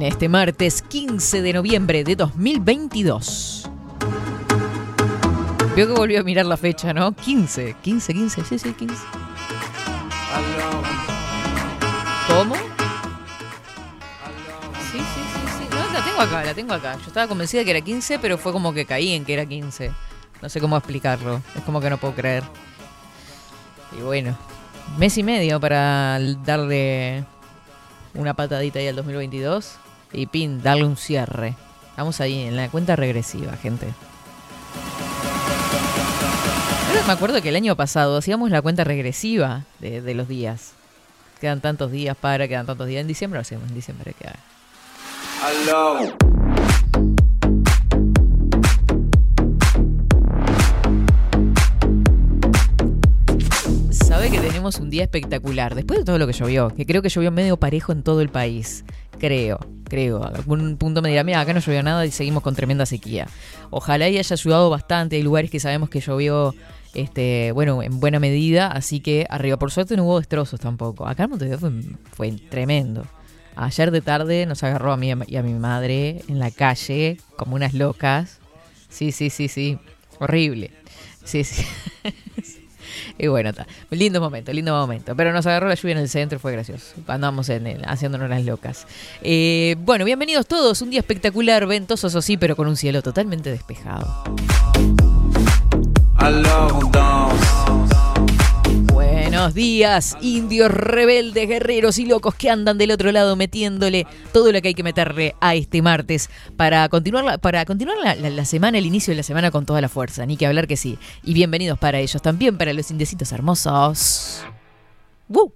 En este martes 15 de noviembre de 2022. Veo que volvió a mirar la fecha, ¿no? 15, 15, 15, sí, sí, 15. ¿Cómo? Sí, sí, sí, sí. No, la tengo acá, la tengo acá. Yo estaba convencida que era 15, pero fue como que caí en que era 15. No sé cómo explicarlo. Es como que no puedo creer. Y bueno, mes y medio para darle una patadita ahí al 2022 y pin, darle un cierre. Estamos ahí en la cuenta regresiva, gente. Me acuerdo que el año pasado hacíamos la cuenta regresiva de, los días. Quedan tantos días para, quedan tantos días. En diciembre lo hacemos, en diciembre queda. Sabe que tenemos un día espectacular. Después de todo lo que llovió, que creo que llovió medio parejo en todo el país. Creo, creo. Algún punto me dirá, mira, acá no llovió nada y seguimos con tremenda sequía. Ojalá y haya ayudado bastante. Hay lugares que sabemos que llovió este, bueno, en buena medida, así que arriba. Por suerte no hubo destrozos tampoco. Acá en Montevideo fue, fue tremendo. Ayer de tarde nos agarró a mí y a mi madre en la calle como unas locas. Sí, sí, sí, sí. Horrible. Sí, sí. y bueno, está. Lindo momento, lindo momento. Pero nos agarró la lluvia en el centro, fue gracioso. Andamos en el, haciéndonos las locas. Eh, bueno, bienvenidos todos. Un día espectacular, ventoso, eso sí, pero con un cielo totalmente despejado. Buenos días, indios rebeldes, guerreros y locos que andan del otro lado metiéndole todo lo que hay que meterle a este martes para continuar, la, para continuar la, semana, el inicio de la semana con toda la fuerza. Ni que hablar que sí. Y bienvenidos para ellos, también para los indecitos hermosos. ¡Woo!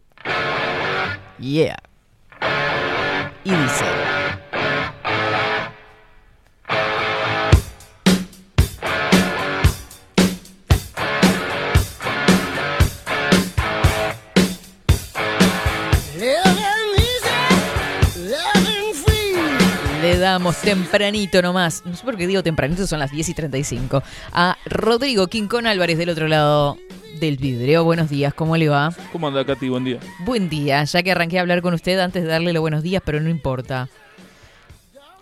Yeah. Y dice. Tempranito nomás, no sé por qué digo tempranito, son las 10 y 35, a Rodrigo Quincón Álvarez del otro lado del vidrio. Buenos días, ¿cómo le va? ¿Cómo anda, Katy? Buen día. Buen día, ya que arranqué a hablar con usted antes de darle los buenos días, pero no importa.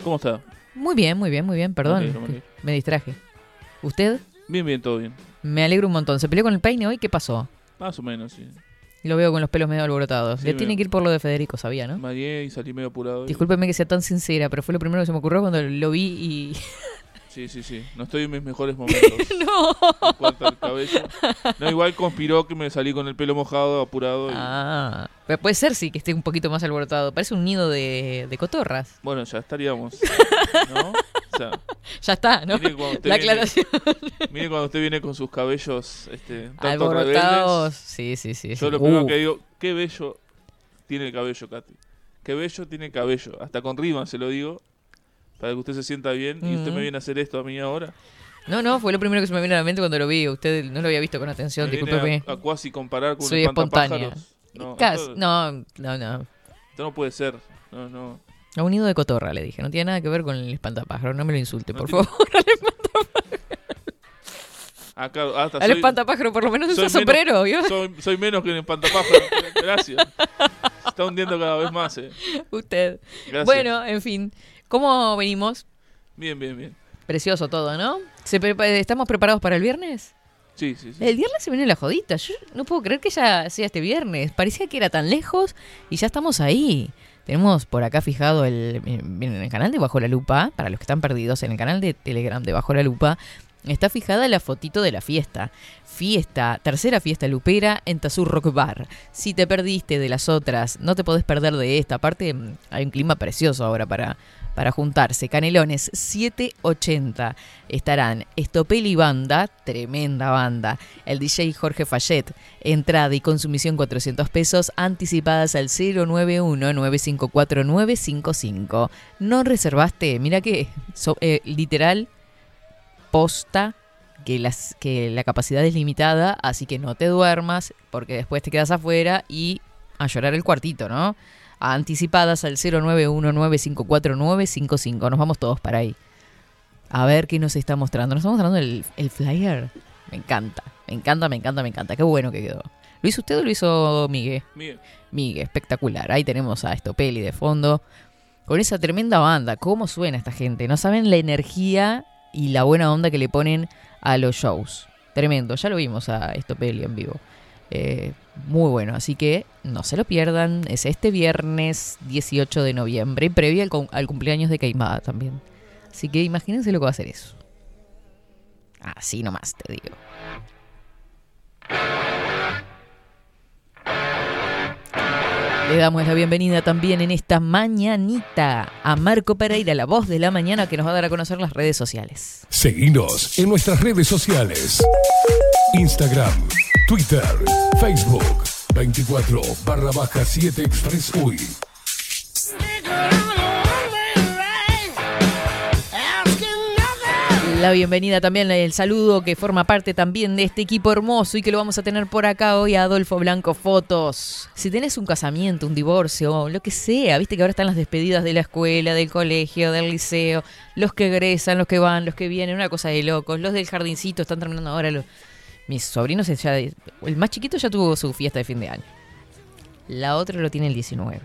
¿Cómo está? Muy bien, muy bien, muy bien, perdón, Me me distraje. ¿Usted? Bien, bien, todo bien. Me alegro un montón. ¿Se peleó con el peine hoy? ¿Qué pasó? Más o menos, sí. Lo veo con los pelos medio alborotados. Sí, Le me- tiene que ir por lo de Federico, sabía, ¿no? Mareé y salí medio apurado. y- Discúlpeme que sea tan sincera, pero fue lo primero que se me ocurrió cuando lo vi y... Sí, sí, sí. No estoy en mis mejores momentos. ¡No! En cuanto al cabello. No, igual conspiró que me salí con el pelo mojado, apurado. Y... Ah, pero puede ser sí que esté un poquito más alborotado. Parece un nido de, de cotorras. Bueno, ya estaríamos. ¿No? O sea, Ya está, ¿no? Mire cuando usted La viene- aclaración. mire cuando usted viene con sus cabellos este, tanto Alborotados. rebeldes. Sí, sí, sí. Yo lo primero Uh, que digo, qué bello tiene el cabello, Katy. Qué bello tiene el cabello. Hasta con rima se lo digo. Para que usted se sienta bien. Y usted me viene a hacer esto a mí ahora. No, no, fue lo primero que se me vino a la mente cuando lo vi. Usted no lo había visto con atención, discúlpeme. a, a cuasi comparar con Soy un espontánea. No, Cas- esto, No, no, no. esto no puede ser. No, no. A un nido de cotorra, le dije. No tiene nada que ver con el espantapájaro. No me lo insulte, No por tiene- favor. Ah, claro, hasta Al soy, espantapájaro por lo menos usa sombrero, soy, soy menos que un espantapájaro. Gracias. Se está hundiendo cada vez más, eh. Usted. Gracias. Bueno, en fin. ¿Cómo venimos? Bien, bien, bien. Precioso todo, ¿no? ¿Se prepa- ¿Estamos preparados para el viernes? Sí, sí, sí. El viernes se viene la jodita. Yo no puedo creer que ya sea este viernes. Parecía que era tan lejos y ya estamos ahí. Tenemos por acá fijado el, en el canal de Bajo la Lupa, para los que están perdidos, en el canal de Telegram de Bajo la Lupa, está fijada la fotito de la fiesta. Fiesta, tercera fiesta lupera en Tazur Rock Bar. Si te perdiste de las otras, no te podés perder de esta. Aparte, mm, hay un clima precioso ahora para, para juntarse. Canelones 780. Estarán Estopel y Banda, tremenda banda. El DJ Jorge Fayet. Entrada y consumición 400 pesos, anticipadas al 091-954-955. ¿No reservaste? Mira que, so- eh, literal, posta que, las, que la capacidad es limitada, así que no te duermas, porque después te quedas afuera y a llorar el cuartito, ¿no? Anticipadas al 091-954-955. Nos vamos todos para ahí. A ver qué nos está mostrando. Nos está mostrando el, el flyer. Me encanta, me encanta, me encanta, me encanta. Qué bueno que quedó. ¿Lo hizo usted o lo hizo Miguel? Miguel, Miguel, espectacular. Ahí tenemos a Estopeli de fondo. Con esa tremenda banda. ¿Cómo suena esta gente? No saben la energía y la buena onda que le ponen a los shows. Tremendo. Ya lo vimos a Estopeli en vivo. Eh, muy bueno. Así que no se lo pierdan. Es este viernes 18 de noviembre. Previo al, cum- al cumpleaños de Caimada también. Así que imagínense lo que va a hacer eso. Así nomás te digo. Le damos la bienvenida también en esta mañanita a Marco Pereira, la voz de la mañana que nos va a dar a conocer las redes sociales. Seguinos en nuestras redes sociales. Instagram, Twitter, Facebook, 24 barra baja 7 Express UI. La bienvenida también, el saludo que forma parte también de este equipo hermoso y que lo vamos a tener por acá hoy a Adolfo Blanco Fotos. Si tenés un casamiento, un divorcio, lo que sea, viste que ahora están las despedidas de la escuela, del colegio, del liceo, los que egresan, los que van, los que vienen, una cosa de locos, los del jardincito están terminando ahora. los- Mis sobrinos ya, el más chiquito ya tuvo su fiesta de fin de año. La otra lo tiene el 19.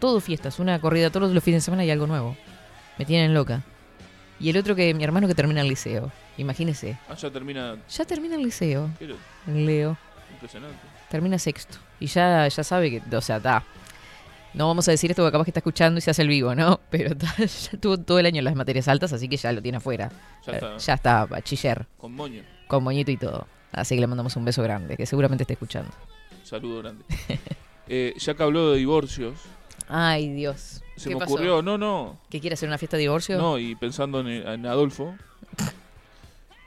Todo fiestas, una corrida todos los fines de semana y algo nuevo. Me tienen loca. Y el otro que mi hermano que termina el liceo. Imagínese. ah, ya termina. Ya termina el liceo, el Leo. impresionante. Termina sexto. Y ya, ya sabe que, o sea, está. No vamos a decir esto porque capaz que está escuchando y se hace el vivo, ¿no? Pero ta, ya tuvo todo el año las materias altas, así que ya lo tiene afuera. Ya está. ya está, bachiller, Con moño. con moñito y todo. Así que le mandamos un beso grande, que seguramente esté escuchando. Saludo grande. Eh, ya que habló de divorcios, Ay, Dios. se ¿Qué me pasó? ocurrió, no, no, ¿Que quiere hacer una fiesta de divorcio? no, y pensando en, en Adolfo,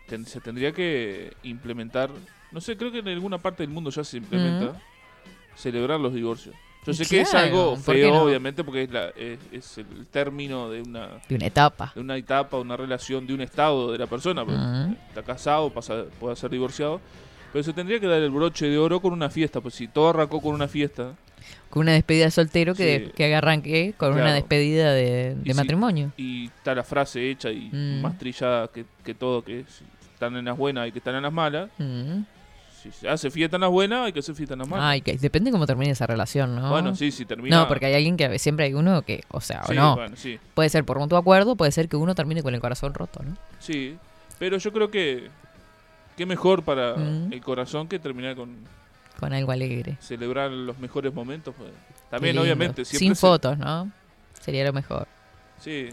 ten- se tendría que implementar, no sé, creo que en alguna parte del mundo ya se implementa, celebrar los divorcios. Yo sé que es algo ¿por qué feo, no? obviamente, porque es, la, es, es el término de una, De una etapa. de una etapa, una relación, de un estado de la persona. Ujú. Está casado, pasa, puede ser divorciado. Pero se tendría que dar el broche de oro con una fiesta. Pues si todo arrancó con una fiesta, Con una despedida de soltero que, Sí. que arranque con una Claro. despedida de, de Y si- matrimonio. y está la frase hecha y Mm. más trillada que, que todo, que si están en las buenas y que están en las malas. Mm. Si se hace fiesta en las buenas, hay que hacer fiesta en las malas. Ay, que depende cómo termine esa relación, ¿no? Bueno, sí, si termina. No, porque hay alguien que siempre hay uno que, o sea, Sí, o no. bueno, sí, Puede ser por mutuo acuerdo, puede ser que uno termine con el corazón roto, ¿no? sí. Pero yo creo que. Qué mejor para Mm. el corazón que terminar con Con algo alegre. celebrar los mejores momentos. pues. También, obviamente, siempre. Sin se- fotos, ¿no? Sería lo mejor. Sí.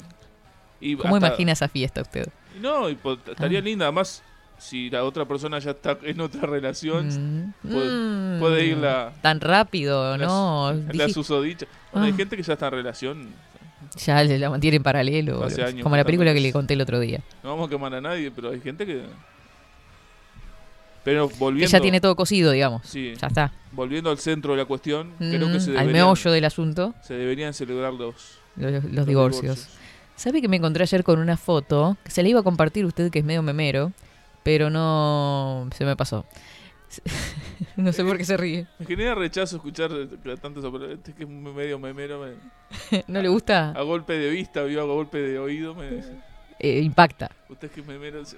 Y ¿Cómo hasta- imagina esa fiesta usted? No, y estaría Ah. linda. Además, si la otra persona ya está en otra relación, Mm. puede- Mm. puede ir la- Tan rápido, la, ¿no? la Dije- susodicha. Bueno, hay Ah. gente que ya está en relación. ya la mantiene en paralelo. Hace años como la película que le conté el otro día. No vamos a quemar a nadie, pero hay gente que. Pero Que ya tiene todo cosido, digamos. Sí, Ya está. volviendo al centro de la cuestión, creo Mm, que se Al deberían, meollo del asunto, se deberían celebrar los, los, los los divorcios. ¿Sabe que me encontré ayer con una foto? Que se la iba a compartir usted, que es medio memero, pero no se me pasó. no sé por qué se ríe. Me genera rechazo escuchar tanto eso, pero este que es medio memero. me- ¿No le gusta? a golpe de vista, vio a golpe de oído. Me, Eh, impacta. usted que es memero. se-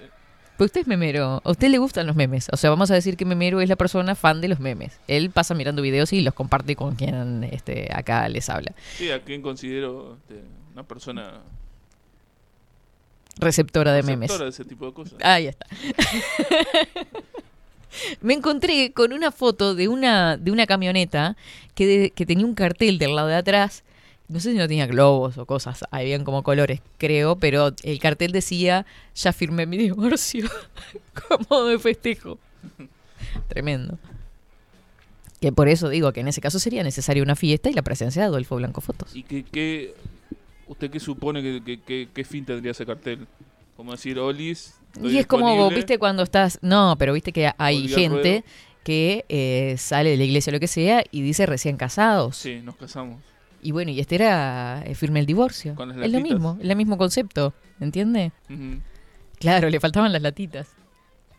Pero usted es memero. A usted le gustan los memes. O sea, vamos a decir que memero es la persona fan de los memes. Él pasa mirando videos y los comparte con quien este, acá les habla. Sí, a quien considero este, una persona Receptora de memes. receptora de ese tipo de cosas. Ahí está. Me encontré con una foto de una, de una camioneta que, de- que tenía un cartel del lado de atrás no sé si no tenía globos o cosas, habían como colores, creo, pero el cartel decía, ya firmé mi divorcio como de festejo. Tremendo. Que por eso digo que en ese caso sería necesaria una fiesta y la presencia de Adolfo Blanco Fotos. ¿Y qué, qué- usted qué supone que, que- que- qué fin tendría ese cartel? Como decir, Olis. Y es como, viste, cuando estás... No, pero viste que hay gente ruedo. que eh, sale de la iglesia o lo que sea y dice recién casados. Sí, nos casamos. Y bueno, y este era eh, firme el divorcio. Con las es lo latitas. mismo, es el mismo concepto, ¿entiende? Ujú. Claro, le faltaban las latitas.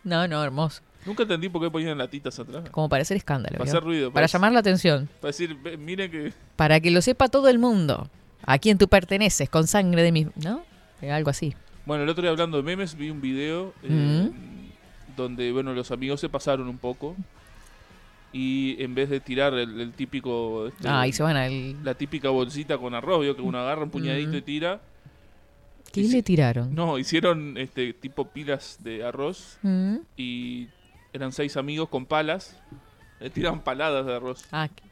No, no, hermoso. Nunca entendí por qué ponían latitas atrás. Como para hacer escándalo. Para ¿vio? hacer ruido. Para llamar la atención. Para decir, "Ve, miren que. Para que lo sepa todo el mundo. A quien tú perteneces, con sangre de mi... ¿No? Eh, Algo así. Bueno, el otro día hablando de memes, vi un video eh, donde, bueno, los amigos se pasaron un poco. Y en vez de tirar el, el típico. este, Ah, y se van al... La típica bolsita con arroz, ¿vio? que uno agarra un puñadito y tira. ¿Qué y le tiraron? No, hicieron este tipo pilas de arroz Mm. y eran seis amigos con palas. Le tiran paladas de arroz. Ah, qué-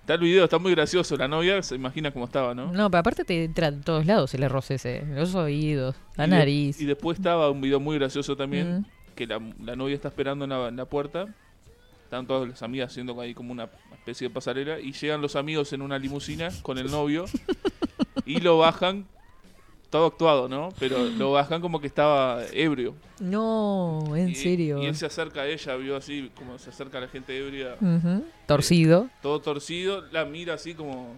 Está el video, está muy gracioso. La novia se imagina cómo estaba, ¿no? no, pero aparte te entra en todos lados el arroz ese. Los oídos, la Y de- nariz. y después estaba un video muy gracioso también. Mm. que la, la novia está esperando en la, en la puerta. Están todas las amigas haciendo ahí como una especie de pasarela. Y llegan los amigos en una limusina con el novio. y lo bajan. Todo actuado, ¿no? Pero lo bajan como que estaba ebrio. No, en Y- serio. Y él se acerca a ella, vio así como se acerca a la gente ebria. Ujú. Torcido. Todo torcido. La mira así como.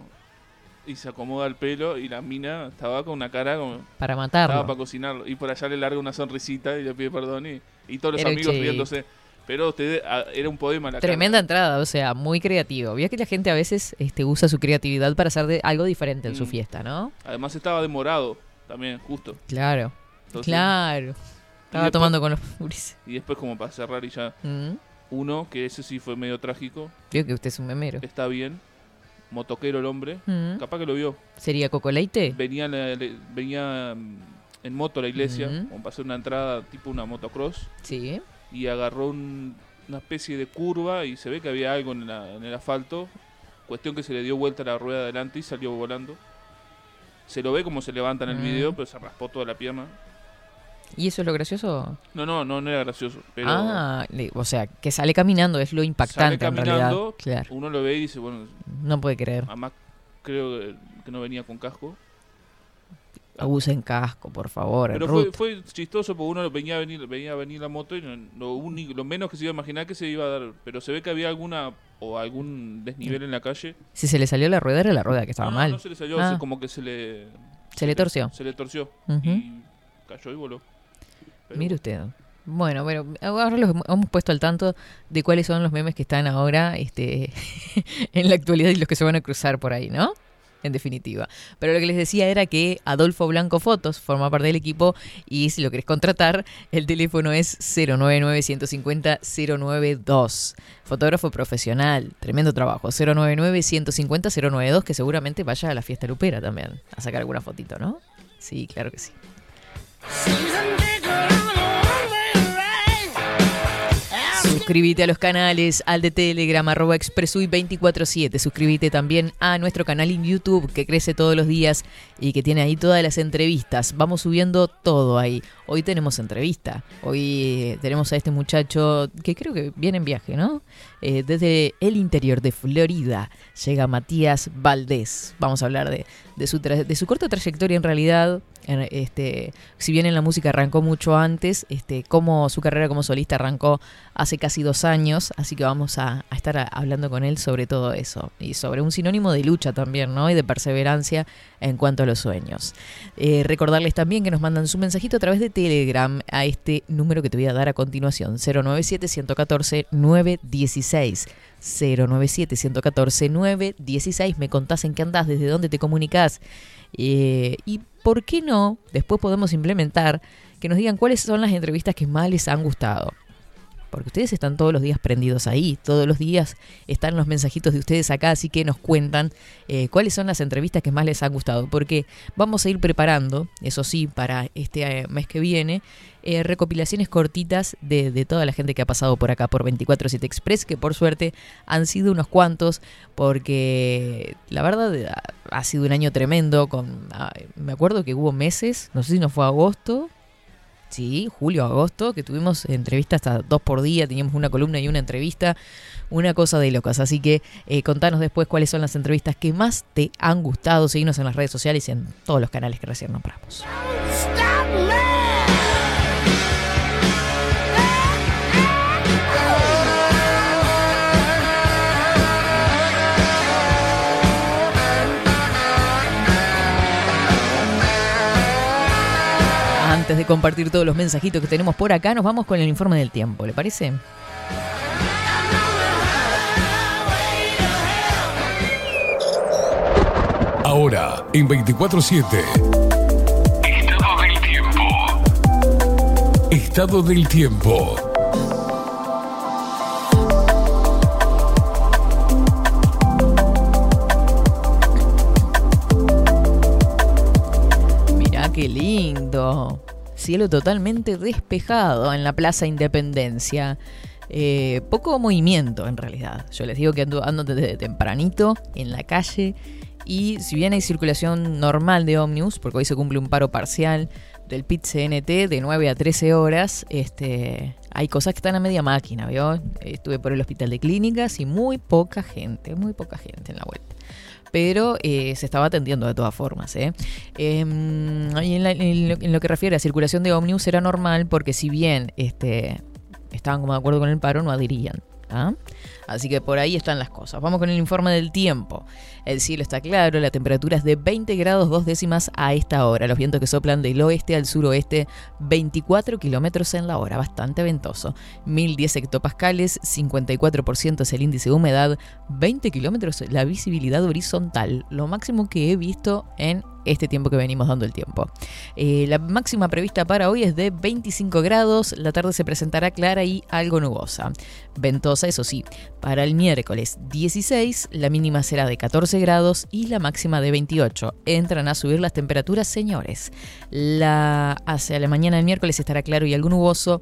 Y se acomoda el pelo. Y la mina estaba con una cara como. Para Estaba matarlo. para cocinarlo. Y por allá le larga una sonrisita y le pide perdón. Y, y todos los Era amigos riéndose. Pero usted era un poema la Tremenda entrada, o sea, muy creativo. Vio que la gente a veces este, usa su creatividad para hacer de- algo diferente en su Mm. fiesta, ¿no? Además estaba demorado también, justo. Claro, Entonces- claro. Estaba después- tomando con los Ulises. Y después como para cerrar y ya. Mm. Uno, que ese sí fue medio trágico. Vio que usted es un memero. Está bien. Motoquero el hombre. Mm. Capaz que lo vio. ¿Sería Coco Leite? Venía, la- le- venía en moto a la iglesia. Como para hacer una entrada tipo una motocross. Sí. Y agarró un- una especie de curva y se ve que había algo en, la- en el asfalto. Cuestión que se le dio vuelta la rueda adelante y salió volando. Se lo ve como se levanta en el Mm. video, pero se raspó toda la pierna. ¿Y eso es lo gracioso? No, no, no, no era gracioso. Pero ah, o sea, que sale caminando es lo sale impactante en realidad. caminando, Claro, uno lo ve y dice, bueno, no puede creer. además creo que no venía con casco. Usen casco, por favor. Pero fue, fue chistoso porque uno venía a venir, venía a venir la moto y no- lo, único, lo menos que se iba a imaginar que se iba a dar. Pero se ve que había alguna o algún desnivel en la calle. Si se le salió la rueda, era la rueda que estaba no, mal. no se le salió, Ah. se- como que se le... Se le torció. Se le torció. Y cayó y voló. Pero Mire usted. Bueno, bueno, ahora los hemos- hemos puesto al tanto de cuáles son los memes que están ahora este, en la actualidad y los que se van a cruzar por ahí, ¿no? En definitiva. Pero lo que les decía era que Adolfo Blanco Fotos forma parte del equipo y si lo querés contratar, el teléfono es 099-150-092. Fotógrafo profesional, tremendo trabajo. 099-150-092, que seguramente vaya a la fiesta lupera también, a sacar alguna fotito, ¿no? Sí, claro que sí. Suscríbete a los canales, al de Telegram, arroba expresui 247. Suscríbete también a nuestro canal en YouTube, que crece todos los días y que tiene ahí todas las entrevistas. Vamos subiendo todo ahí. Hoy tenemos entrevista. Hoy eh, tenemos a este muchacho que creo que viene en viaje, ¿no? Eh, desde el interior de Florida llega Matías Valdés. Vamos a hablar de, su, corta trayectoria en realidad. Este, si bien en la música arrancó mucho antes, este, cómo su carrera como solista arrancó hace casi dos años, así que vamos a, estar hablando con él sobre todo eso y sobre un sinónimo de lucha también, ¿no? Y de perseverancia en cuanto a los sueños. Eh, recordarles también que nos mandan su mensajito a través de Telegram a este número que te voy a dar a continuación, 097-114-916. 097-114-916. Me contás en qué andás, desde dónde te comunicás. Eh, y por qué no, después podemos implementar que nos digan cuáles son las entrevistas que más les han gustado. Porque ustedes están todos los días prendidos ahí, todos los días están los mensajitos de ustedes acá, así que nos cuentan eh, cuáles son las entrevistas que más les han gustado, porque vamos a ir preparando, eso sí, para este eh, mes que viene, eh, recopilaciones cortitas de, toda la gente que ha pasado por acá por 24-7 Express, que por suerte han sido unos cuantos, porque la verdad ha sido un año tremendo, con, ah, me acuerdo que hubo meses, no sé si no fue agosto, Sí, julio, agosto, que tuvimos entrevistas hasta dos por día, teníamos una columna y una entrevista, una cosa de locas. Así que eh, contanos después cuáles son las entrevistas que más te han gustado. Seguimos en las redes sociales y en todos los canales que recién nombramos. Antes de compartir todos los mensajitos que tenemos por acá, nos vamos con el informe del tiempo, ¿le parece? Ahora, en 24-7. Estado del tiempo. Estado del tiempo. Qué lindo cielo totalmente despejado en la Plaza Independencia. Eh, poco movimiento en realidad. Yo les digo que ando, desde tempranito en la calle y si bien hay circulación normal de ómnibus, porque hoy se cumple un paro parcial del PIT CNT de 9 a 13 horas, este, hay cosas que están a media máquina, ¿vio? Estuve por el hospital de clínicas y muy poca gente, muy poca gente en la vuelta pero eh, se estaba atendiendo de todas formas. ¿eh? Em, en, lo, que refiere a circulación de ómnibus era normal porque si bien este, estaban como de acuerdo con el paro, no adherían. ¿ah? Así que por ahí están las cosas. Vamos con el informe del tiempo. El cielo está claro, la temperatura es de 20 grados dos décimas a esta hora. Los vientos que soplan del oeste al suroeste, 24 kilómetros en la hora, bastante ventoso. 1010 hectopascales, 54% es el índice de humedad, 20 kilómetros la visibilidad horizontal, lo máximo que he visto en este tiempo que venimos dando el tiempo. Eh, la máxima prevista para hoy es de 25 grados, la tarde se presentará clara y algo nubosa. Ventosa, eso sí, para el miércoles 16, la mínima será de 14 grados y la máxima de 28. Entran a subir las temperaturas, señores. Hacia la mañana del miércoles estará claro y algo nuboso.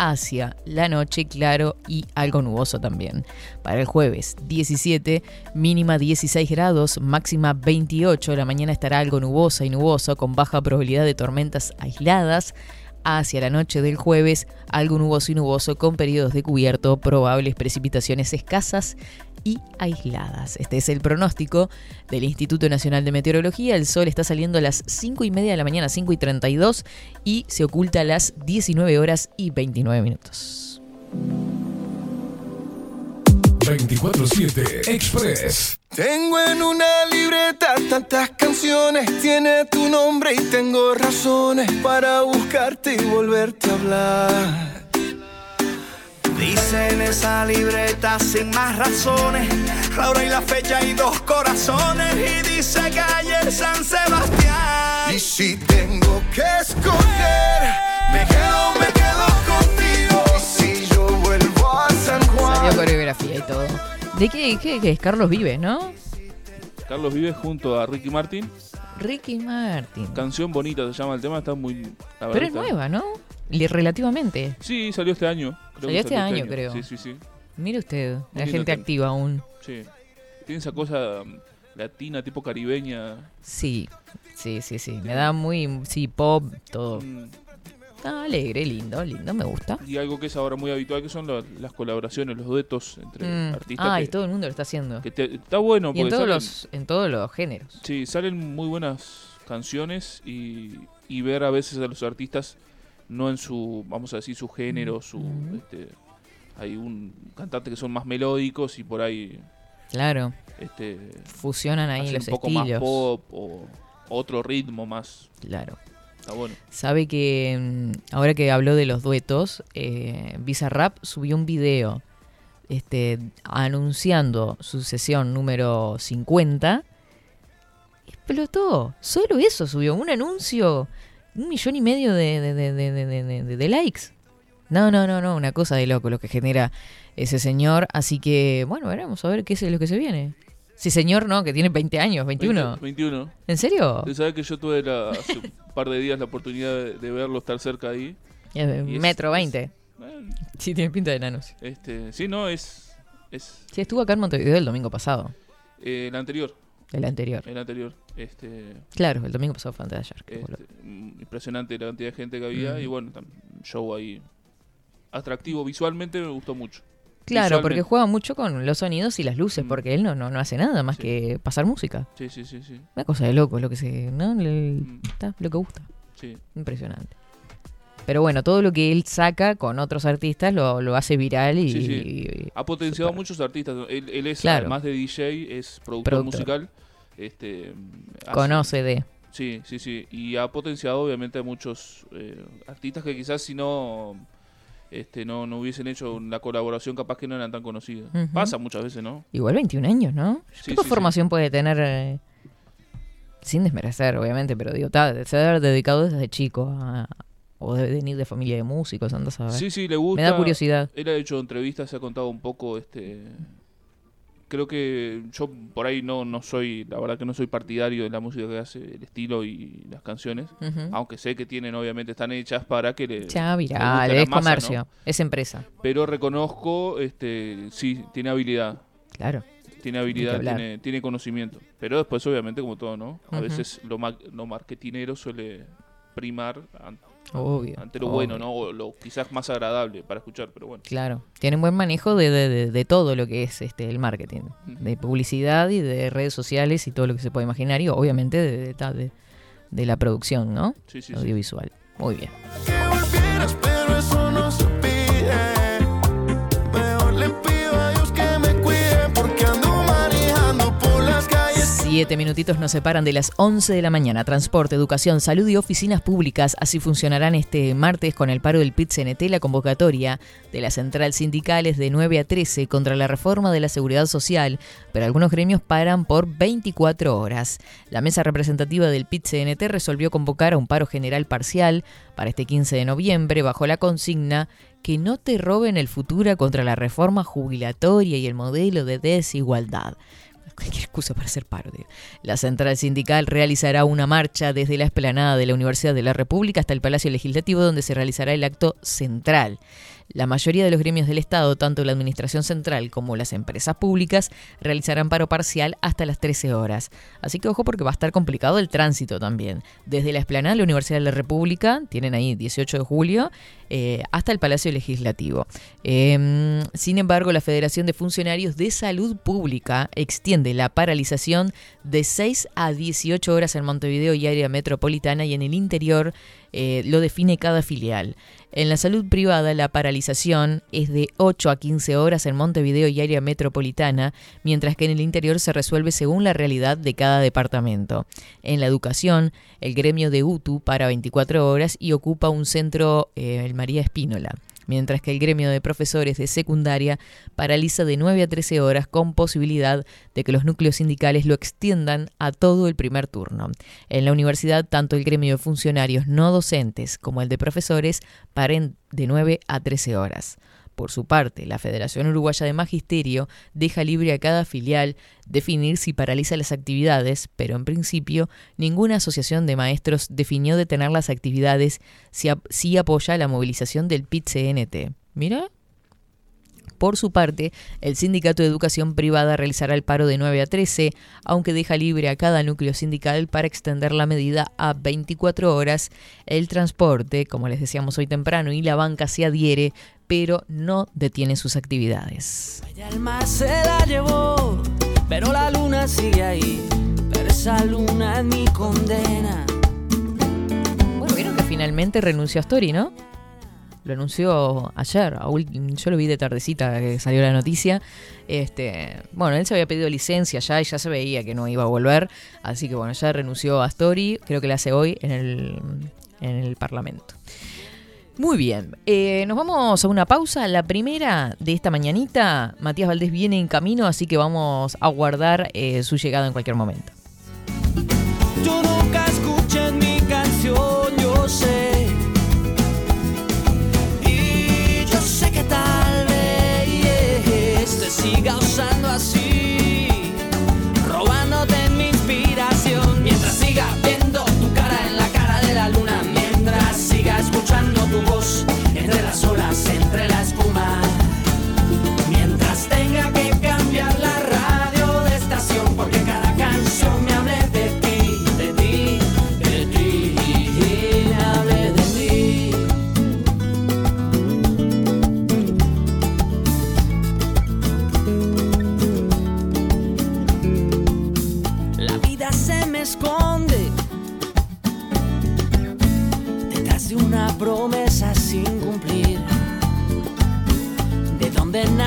Hacia la noche, claro y algo nuboso también. Para el jueves 17, mínima 16 grados, máxima 28. La mañana estará algo nubosa y nuboso con baja probabilidad de tormentas aisladas hacia la noche del jueves, algo nuboso y nuboso con periodos de cubierto, probables precipitaciones escasas y aisladas. Este es el pronóstico del Instituto Nacional de Meteorología. El sol está saliendo a las 5 y media de la mañana, 5 y 32, y se oculta a las 19 horas y 29 minutos. 24-7 Express. Tengo en una libreta tantas canciones, tiene tu nombre y tengo razones para buscarte y volverte a hablar. Dice en esa libreta sin más razones, la hora y la fecha y dos corazones y dice que ayer San Sebastián. Y si tengo que escoger, me quedo, me quedo contigo. si yo vuelvo a San Juan. Salió coreografía y todo. ¿De qué, qué, es? Carlos Vives, ¿no? Carlos Vives junto a Ricky Martin. Ricky Martin. Canción bonita se llama el tema, está muy... Pero es nueva, ¿no? Relativamente. Sí, salió este año. salió, este, año, este creo. Sí, sí, sí. Mire usted, la gente activa aún. Sí. Tiene esa cosa um, latina, tipo caribeña. Sí, sí, sí, sí. Me da muy, sí, pop, todo. Mm. Está alegre, lindo, lindo, me gusta. Y algo que es ahora muy habitual que son las colaboraciones, los duetos entre mm. artistas. Ah, y todo el mundo lo está haciendo. está bueno. Y en todos, los, en todos los géneros. Sí, salen muy buenas canciones y, y ver a veces a los artistas no en su, vamos a decir, su género, su, este, hay un cantante que son más melódicos y por ahí, claro, este, fusionan ahí los un poco más pop o otro ritmo más, claro. Está bueno. Sabe que mm, ahora que habló de los duetos, eh, Bizarrap subió un video este, anunciando su sesión número 50. Explotó. Solo eso subió. Un anuncio un millón y medio de, de, de, de likes. No, no, no, no, una cosa de loco lo que genera ese señor. Así que, bueno, veremos a ver qué es lo que se viene. Sí, señor, no, que tiene 20 años, 21. 21. ¿En serio? Usted sabe que yo tuve la- hace un par de días la oportunidad de, verlo estar cerca ahí. Y Metro es- 20. Eh, Sí, tiene pinta de enanos. Este, sí, no, es, es Sí, estuvo acá en Montevideo el domingo pasado, eh, el anterior, el anterior. el anterior. Este, Claro, el domingo pasado fue antes de ayer. este, mm, impresionante la cantidad de gente que había Mm. y bueno, show ahí atractivo visualmente me gustó mucho. Claro, porque juega mucho con los sonidos y las luces, Mm. porque él no, no, no hace nada más Sí. que pasar música. Sí, sí, sí, sí. Una cosa de loco, lo que se. ¿No? Le- Mm, está, lo que gusta. sí. Impresionante. Pero bueno, todo lo que él saca con otros artistas lo, lo hace viral y. Sí, sí. y- Ha potenciado a muchos artistas. Él, él es, Claro. además de DJ, es productor, Productor. musical. Este, hace- conoce de. Sí, sí, sí. Y ha potenciado obviamente a muchos eh, artistas que quizás si no este no, no hubiesen hecho una colaboración capaz que no eran tan conocidos. Pasa muchas veces, ¿no? Igual 21 años, ¿no? Sí, ¿Qué sí, sí. formación puede tener? eh, sin desmerecer, obviamente, pero digo, ta, se debe haber dedicado desde chico a- o debe venir de familia de músicos, andas a ver. Sí, sí, le gusta. Me da curiosidad. Él ha hecho entrevistas, se ha contado un poco este creo que yo por ahí no no soy, la verdad que no soy partidario de la música que hace, el estilo y las canciones, aunque sé que tienen obviamente están hechas para que le Ya, viral, es masa, comercio, ¿no? es empresa. Pero reconozco este sí, tiene habilidad. Claro. tiene habilidad, tiene, tiene conocimiento. Pero después, obviamente, como todo, ¿no? A veces lo, ma- lo marketinero suele primar Obvio. ante lo obvio. bueno, ¿no? O lo quizás más agradable para escuchar, pero bueno. Claro, tienen buen manejo de, de- de- de todo lo que es este el marketing, Mm. de publicidad y de redes sociales y todo lo que se puede imaginar y obviamente de, de, ta- de- de la producción, ¿no? Sí, sí, sí. Audiovisual. Muy bien. Siete minutitos nos separan de las 11 de la mañana. Transporte, educación, salud y oficinas públicas. Así funcionarán este martes con el paro del PIT-CNT la convocatoria de la central sindicales de 9 a 13 contra la reforma de la seguridad social, pero algunos gremios paran por 24 horas. La mesa representativa del PIT-CNT resolvió convocar a un paro general parcial para este 15 de noviembre bajo la consigna que no te roben el futuro contra la reforma jubilatoria y el modelo de desigualdad cualquier excusa para hacer paro. La central sindical realizará una marcha desde la esplanada de la Universidad de la República hasta el Palacio Legislativo, donde se realizará el acto central. La mayoría de los gremios del Estado, tanto la Administración Central como las empresas públicas, realizarán paro parcial hasta las 13 horas. Así que ojo porque va a estar complicado el tránsito también. Desde la esplanada de la Universidad de la República, tienen ahí 18 de julio, eh, hasta el Palacio Legislativo. Eh, sin embargo, la Federación de Funcionarios de Salud Pública extiende la paralización de 6 a 18 horas en Montevideo y área metropolitana y en el interior eh, lo define cada filial. En la salud privada, la paralización es de 8 a 15 horas en Montevideo y área metropolitana, mientras que en el interior se resuelve según la realidad de cada departamento. En la educación, el gremio de UTU para 24 horas y ocupa un centro, eh, el María Espínola mientras que el gremio de profesores de secundaria paraliza de 9 a 13 horas con posibilidad de que los núcleos sindicales lo extiendan a todo el primer turno. En la universidad, tanto el gremio de funcionarios no docentes como el de profesores paren de 9 a 13 horas. Por su parte, la Federación Uruguaya de Magisterio deja libre a cada filial definir si paraliza las actividades, pero en principio ninguna asociación de maestros definió detener las actividades si, ap- si apoya la movilización del PIT-CNT. Mira. Por su parte, el Sindicato de Educación Privada realizará el paro de 9 a 13, aunque deja libre a cada núcleo sindical para extender la medida a 24 horas. El transporte, como les decíamos hoy temprano, y la banca se adhiere, pero no detiene sus actividades. Ella el mar se la llevó, pero la luna sigue ahí. Pero esa luna es mi condena. Bueno, vieron que finalmente renunció a Story, ¿no? Lo anunció ayer, yo lo vi de tardecita que salió la noticia. Este, bueno, él se había pedido licencia ya y ya se veía que no iba a volver, así que bueno, ya renunció a Story, creo que la hace hoy en el, en el Parlamento. Muy bien, eh, nos vamos a una pausa. La primera de esta mañanita, Matías Valdés viene en camino, así que vamos a guardar eh, su llegada en cualquier momento. Tú nunca siga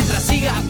Mientras siga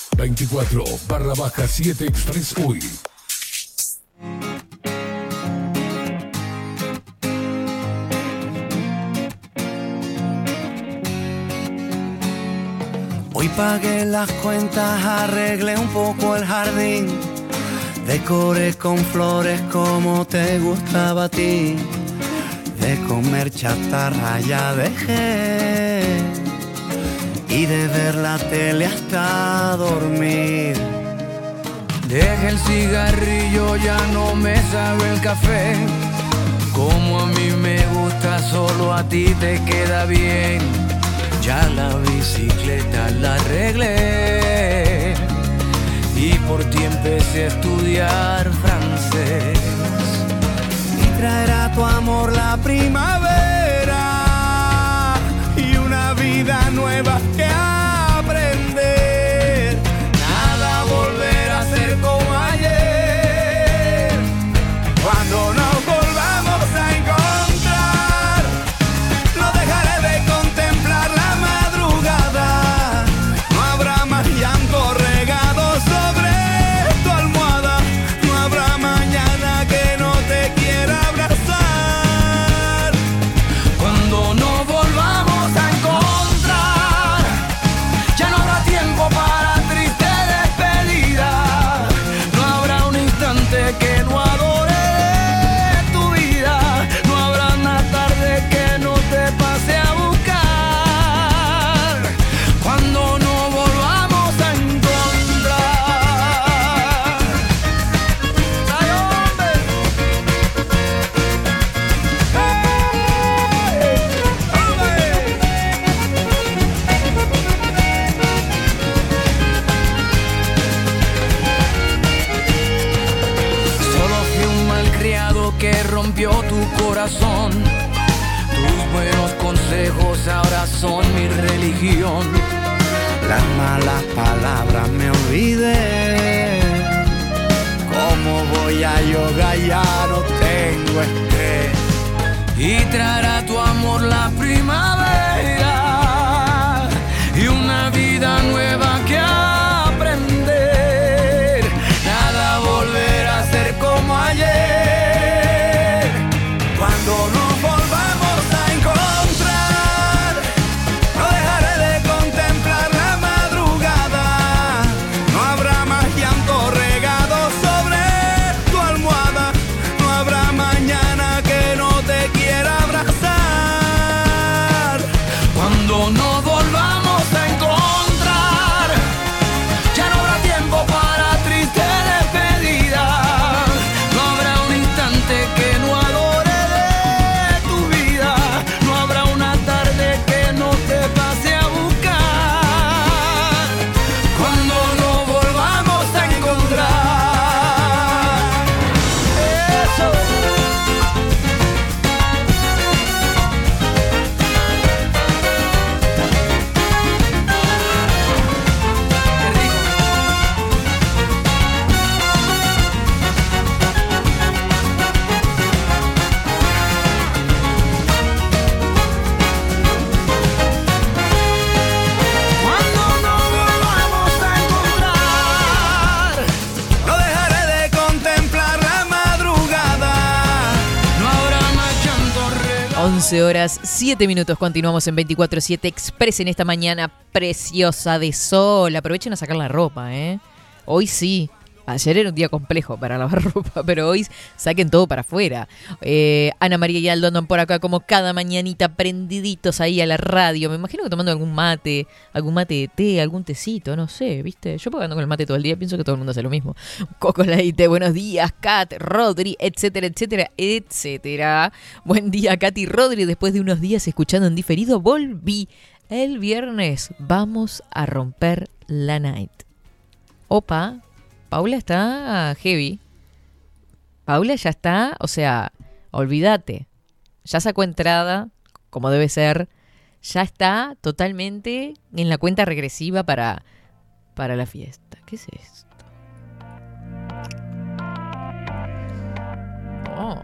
24 barra baja 7 Express. Hoy pagué las cuentas, arreglé un poco el jardín, decoré con flores como te gustaba a ti, de comer chatarra ya dejé y de ver la tele hasta dormir. Deja el cigarrillo, ya no me sabe el café. Como a mí me gusta, solo a ti te queda bien. Ya la bicicleta la arreglé y por ti empecé a estudiar francés. y traerá tu amor la primavera y una vida nueva 7 minutos. Continuamos en 24-7 Express en esta mañana preciosa de sol. Aprovechen a sacar la ropa, ¿eh? Hoy sí. Ayer era un día complejo para lavar ropa, pero hoy saquen todo para afuera. Eh, Ana María y Aldo andan por acá como cada mañanita prendiditos ahí a la radio. Me imagino que tomando algún mate, algún mate de té, algún tecito, no sé, ¿viste? Yo puedo andar con el mate todo el día, pienso que todo el mundo hace lo mismo. Coco Leite, buenos días, Kat, Rodri, etcétera, etcétera, etcétera. Buen día, Katy Rodri. Después de unos días escuchando en diferido, volví. El viernes vamos a romper la night. Opa, Paula está heavy. Paula ya está, o sea, olvídate. Ya sacó entrada, como debe ser. Ya está totalmente en la cuenta regresiva para, para la fiesta. ¿Qué es esto? Oh.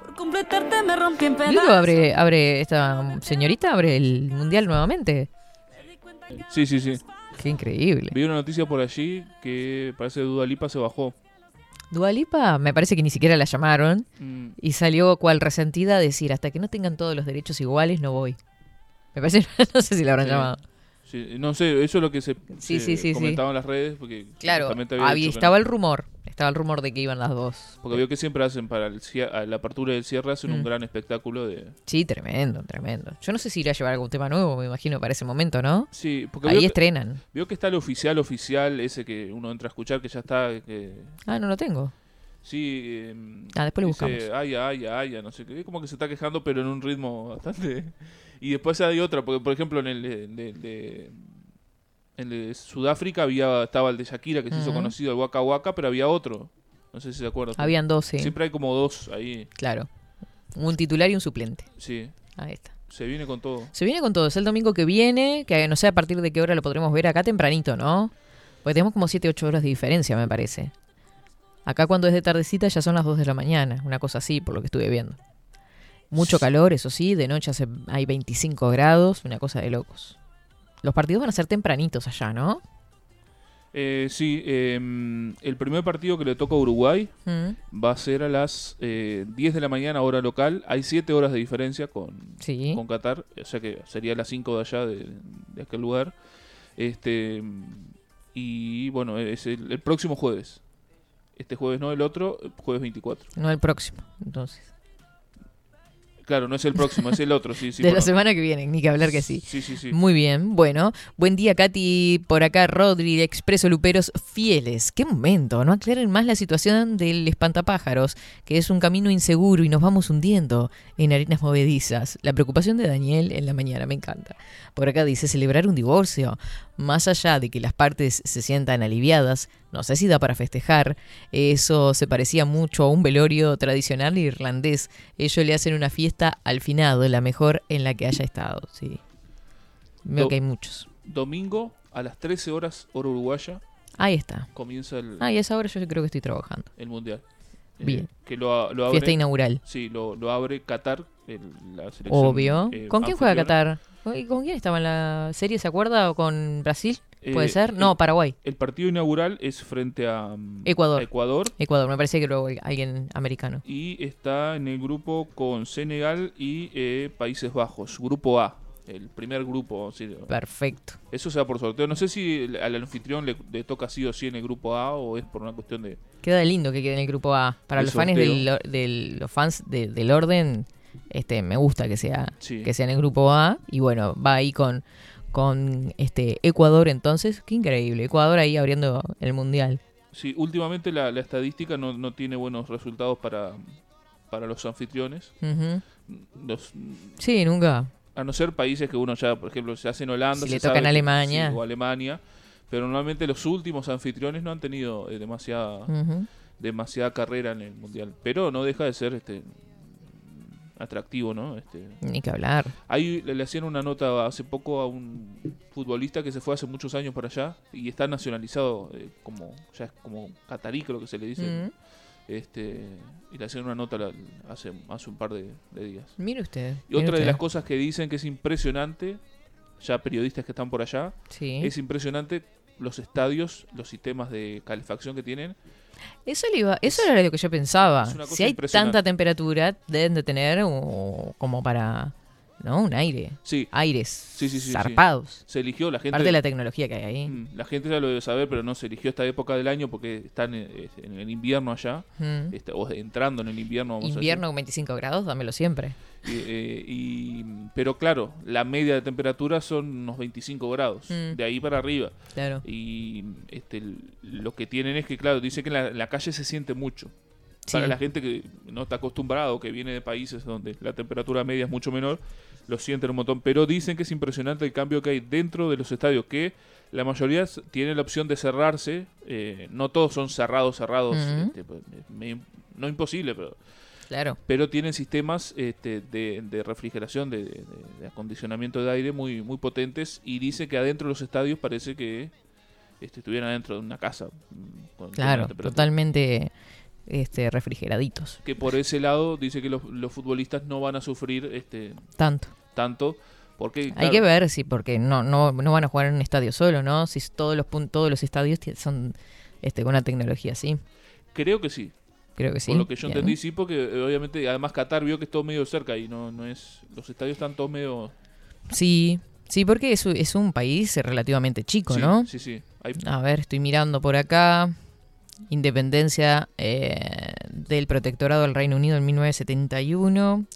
Por completarte me rompí en ¿Vio que pedazos. abre, abre esta señorita? Abre el mundial nuevamente. Sí, sí, sí. Qué increíble. Vi una noticia por allí que parece que Dua Lipa se bajó. Dualipa, me parece que ni siquiera la llamaron Mm, y salió cual resentida a decir, hasta que no tengan todos los derechos iguales, no voy. Me parece, no sé si la habrán Sí. llamado. Sí, no sé, eso es lo que se, Sí, se sí, sí, sí. comentaba en las redes. Porque Claro, había estaba no. el rumor, estaba el rumor de que iban las dos. Porque veo que siempre hacen para el la apertura del cierre, hacen un Mm. gran espectáculo de... Sí, tremendo, tremendo. Yo no sé si irá a llevar algún tema nuevo, me imagino, para ese momento, ¿no? Sí, porque Ahí que, estrenan. veo que está el oficial, oficial, ese que uno entra a escuchar, que ya está... Que, Ah, no lo tengo. sí, eh, Ah, después lo buscamos. Ay, ay, ay, no sé qué. Como que se está quejando, pero en un ritmo bastante... Y después hay otra, porque por ejemplo en el de, de- de- en el de Sudáfrica había estaba el de Shakira, que se hizo conocido, el Waka Waka, pero había otro. No sé si se acuerdan. Habían dos, sí. Siempre hay como dos ahí. Claro. Un titular y un suplente. Sí, Ahí está. se viene con todo. Se viene con todo. Es el domingo que viene, que no sé a partir de qué hora lo podremos ver acá tempranito, ¿no? Porque tenemos como 7, 8 horas de diferencia, me parece. Acá cuando es de tardecita ya son las 2 de la mañana, una cosa así, por lo que estuve viendo. Mucho calor, eso sí, de noche hace, hay 25 grados, una cosa de locos. Los partidos van a ser tempranitos allá, ¿no? Eh, sí, eh, el primer partido que le toca a Uruguay Mm, va a ser a las eh, 10 de la mañana, hora local. Hay 7 horas de diferencia con, Sí. con Qatar, o sea que sería las 5 de allá, de, de aquel lugar. Este Y bueno, es el, el próximo jueves. Este jueves no, el otro, jueves 24. No el próximo, entonces. Claro, no es el próximo, es el otro, sí, sí. de la semana que viene, ni que hablar que sí. Sí, sí, sí. Muy bien, bueno. Buen día, Katy. Por acá, Rodri, de Expreso Luperos Fieles. Qué momento, no aclaren más la situación del espantapájaros, que es un camino inseguro y nos vamos hundiendo en arenas movedizas. La preocupación de Daniel en la mañana, me encanta. Por acá dice celebrar un divorcio. Más allá de que las partes se sientan aliviadas, no sé si da para festejar. Eso se parecía mucho a un velorio tradicional irlandés. Ellos le hacen una fiesta al finado, la mejor en la que haya estado, sí. Veo que hay muchos. Domingo a las 13 horas, hora uruguaya, Ahí está. comienza el, Ah, y a esa hora yo creo que estoy trabajando. el mundial. Eh, Bien. que lo, lo abre, Fiesta inaugural. Sí, lo, lo abre Qatar, el- la selección. Obvio. eh, ¿Con quién juega. Qatar? ¿Con- ¿Con quién estaba en la serie? ¿Se acuerda? ¿O con Brasil? ¿Puede Eh, ser? No, el- Paraguay. El partido inaugural es frente a mm, Ecuador. a Ecuador Ecuador, me parece que luego alguien americano. y está en el grupo con Senegal y eh, Países Bajos, grupo A, el primer grupo. sí, Perfecto. eso se da por sorteo. No sé si al anfitrión le, le toca sí o sí en el grupo A o es por una cuestión de... Queda lindo que quede en el grupo A. Para los fans sorteo. del, or- del- los fans de- del orden, este, me gusta que sea, Sí. que sea en el grupo A. Y bueno, va ahí con, con este Ecuador entonces. Qué increíble. Ecuador ahí abriendo el mundial. Sí, últimamente la, la estadística no, no tiene buenos resultados para, para los anfitriones. Los, Sí, nunca. a no ser países que uno ya, por ejemplo, se hace en Holanda. Si se le toca sabe en que- Alemania. sí, o Alemania. Pero normalmente los últimos anfitriones no han tenido eh, demasiada, demasiada carrera en el mundial. Pero no deja de ser este atractivo, ¿no? Este, Ni que hablar. Ahí le, le hacían una nota hace poco a un futbolista que se fue hace muchos años para allá y está nacionalizado eh, como ya es como catarí creo que se le dice. Mm. Este y le hacían una nota la- hace hace un par de, de días. Mire usted. Y mire otra de las cosas que dicen que es impresionante, ya periodistas que están por allá, Sí. es impresionante los estadios, los sistemas de calefacción que tienen. Eso, le iba, eso era lo que yo pensaba. es Si hay tanta temperatura, deben de tener o- como para ¿no? Un aire. Sí, Aires Sí, sí, sí, sí. zarpados. se eligió la gente. Parte de la tecnología que hay ahí. Mm, La gente ya lo debe saber, pero no se eligió esta época del año porque están en, en el invierno allá, Mm. este, o entrando en el invierno. Vamos Invierno con 25 grados, dámelo siempre. Eh, y- pero claro, la media de temperatura son unos 25 grados, Mm. de ahí para arriba. Claro. Y este, lo que tienen es que, claro, dice que en la, en la calle se siente mucho. Para la gente que no está acostumbrada o que viene de países donde la temperatura media es mucho menor, lo sienten un montón. Pero dicen que es impresionante el cambio que hay dentro de los estadios, que la mayoría tiene la opción de cerrarse. eh, no todos son cerrados, cerrados. Ujú. este, pues, me- no imposible, pero, Claro. pero tienen sistemas este, de, de refrigeración, de, de- de acondicionamiento de aire muy, muy potentes. Y dice que adentro de los estadios parece que este, estuvieran adentro de una casa. mm, con- Claro, totalmente este, refrigeraditos. que por ese lado dice que los, los futbolistas no van a sufrir este Tanto. tanto porque Hay claro, que ver si, porque no, no, no van a jugar en un estadio solo, ¿no? Si todos los todos los estadios son este, con una tecnología así. creo que sí Creo que sí. por lo que yo entendí sí porque eh, obviamente además Qatar vio que es todo medio cerca y no no es los estadios están todos medio Sí, sí, porque es, un país relativamente chico, sí, ¿no? sí sí Hay- A ver, estoy mirando por acá. Independencia eh, del Protectorado del Reino Unido en 1971.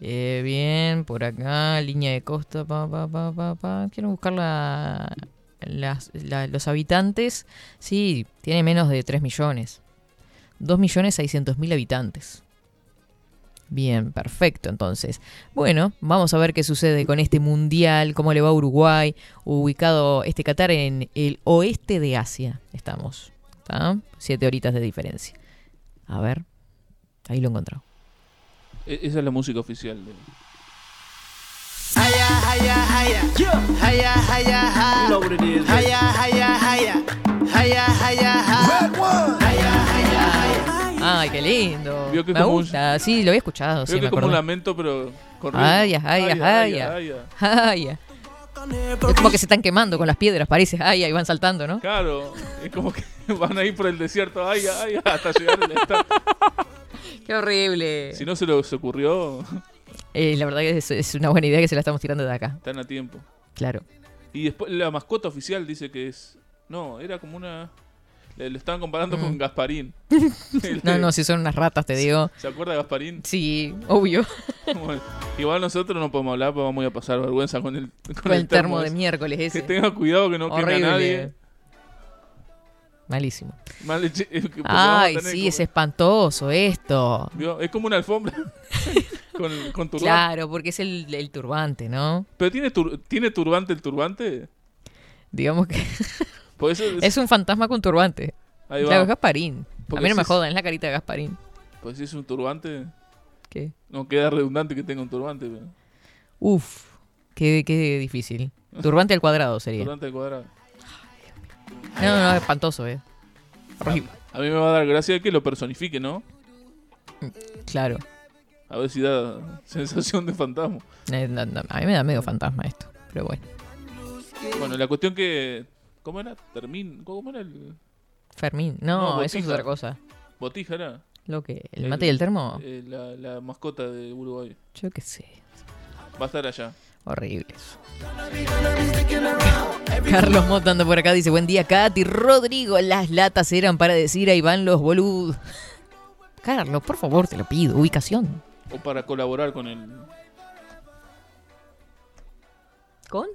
Eh, bien, por acá, línea de costa. Pa, pa, pa, pa, pa. Quiero buscar la, las- la- los habitantes. Sí, tiene menos de 3 millones. 2 millones 600 mil habitantes. Bien, perfecto. Entonces, bueno, vamos a ver qué sucede con este mundial, cómo le va a Uruguay, ubicado este Qatar en el oeste de Asia. Estamos, ¿está? Siete horitas de diferencia. A ver, ahí lo he encontrado. e- esa es la música oficial de-. Red one. Ay, qué lindo. Vio que Me como un- gusta. Sí, lo había escuchado. Sí, creo que me como un lamento pero con ritmo. Ay, ay, ay, Ay, ay, ay, ay. Ay, Es como que se están quemando con las piedras, parece. Ay, ahí van saltando, ¿no? claro es como que van a ir por el desierto ay ay hasta llegar al estadio. Qué horrible. si no se les ocurrió Eh, la verdad que es, es una buena idea que se la estamos tirando de acá. están a tiempo Claro. Y después la mascota oficial dice que es. No, era como una. Le, le estaban comparando Mm. con Gasparín. No, no, si son unas ratas, te digo. ¿Se acuerda de Gasparín? Sí, obvio. Bueno, igual nosotros no podemos hablar porque vamos a pasar vergüenza con el, con Con el termo de ese. miércoles Que ese. tenga cuidado que no queme a nadie. Malísimo. Mal Ay, sí, como- es espantoso esto. Es como una alfombra. con, con turbante. Claro, porque es el, el turbante, ¿no? Pero tiene, tur- ¿tiene turbante el turbante? Digamos que Por eso es- es un fantasma con turbante. ahí va. Claro, es Gasparín. Porque a mí no si me es- jodan, es la carita de Gasparín. Pues si es un turbante. ¿Qué? No queda redundante que tenga un turbante. pero- Uf, qué, qué difícil. Turbante al cuadrado sería. Turbante al cuadrado. No, no, es espantoso, eh. Horrible. A mí me va a dar gracia que lo personifique, ¿no? Claro. A ver si da sensación de fantasma. Eh, no, no, a mí me da medio fantasma esto. Pero bueno. Bueno, la cuestión que. ¿Cómo era? Termin. ¿Cómo era el. Fermín. No, No, eso es otra cosa. Botija era? Lo que, el mate y el termo. eh, la, la mascota de Uruguay. Yo qué sé. Va a estar allá. Horrible eso. Carlos Motando por acá dice, buen día, Katy. Rodrigo, las latas eran para decir ahí van los boludos. Carlos, por favor, te lo pido. Ubicación. O para colaborar con el. ¿Con?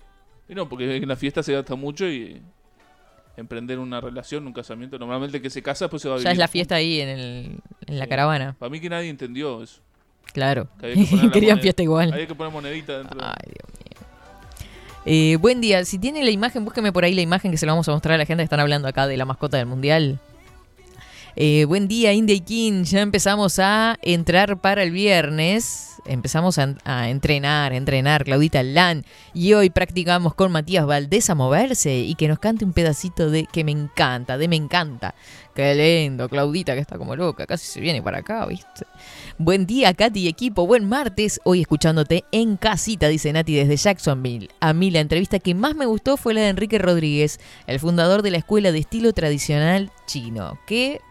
Y no, porque en la fiesta se gasta mucho y. Emprender una relación, un casamiento. Normalmente el que se casa, pues se va a vivir. Ya es la fiesta ahí en, el, en la caravana. Para mí que nadie entendió eso. Claro. Que Querían fiesta igual. Había que poner monedita dentro. de- Ay, Dios mío. Eh, buen día. Si tiene la imagen, búsqueme por ahí la imagen que se la vamos a mostrar a la gente que están hablando acá de la mascota del mundial. Eh, buen día, India y King. Ya empezamos a entrar para el viernes. Empezamos a, entrenar, a entrenar, Claudita Lan. Y hoy practicamos con Matías Valdés a moverse y que nos cante un pedacito de que me encanta, de me encanta. Qué lindo, Claudita, que está como loca. Casi se viene para acá, ¿viste? Buen día, Katy y equipo. Buen martes. Hoy escuchándote en casita, dice Nati desde Jacksonville. A mí la entrevista que más me gustó fue la de Enrique Rodríguez, el fundador de la escuela de estilo tradicional chino. ¿Qué,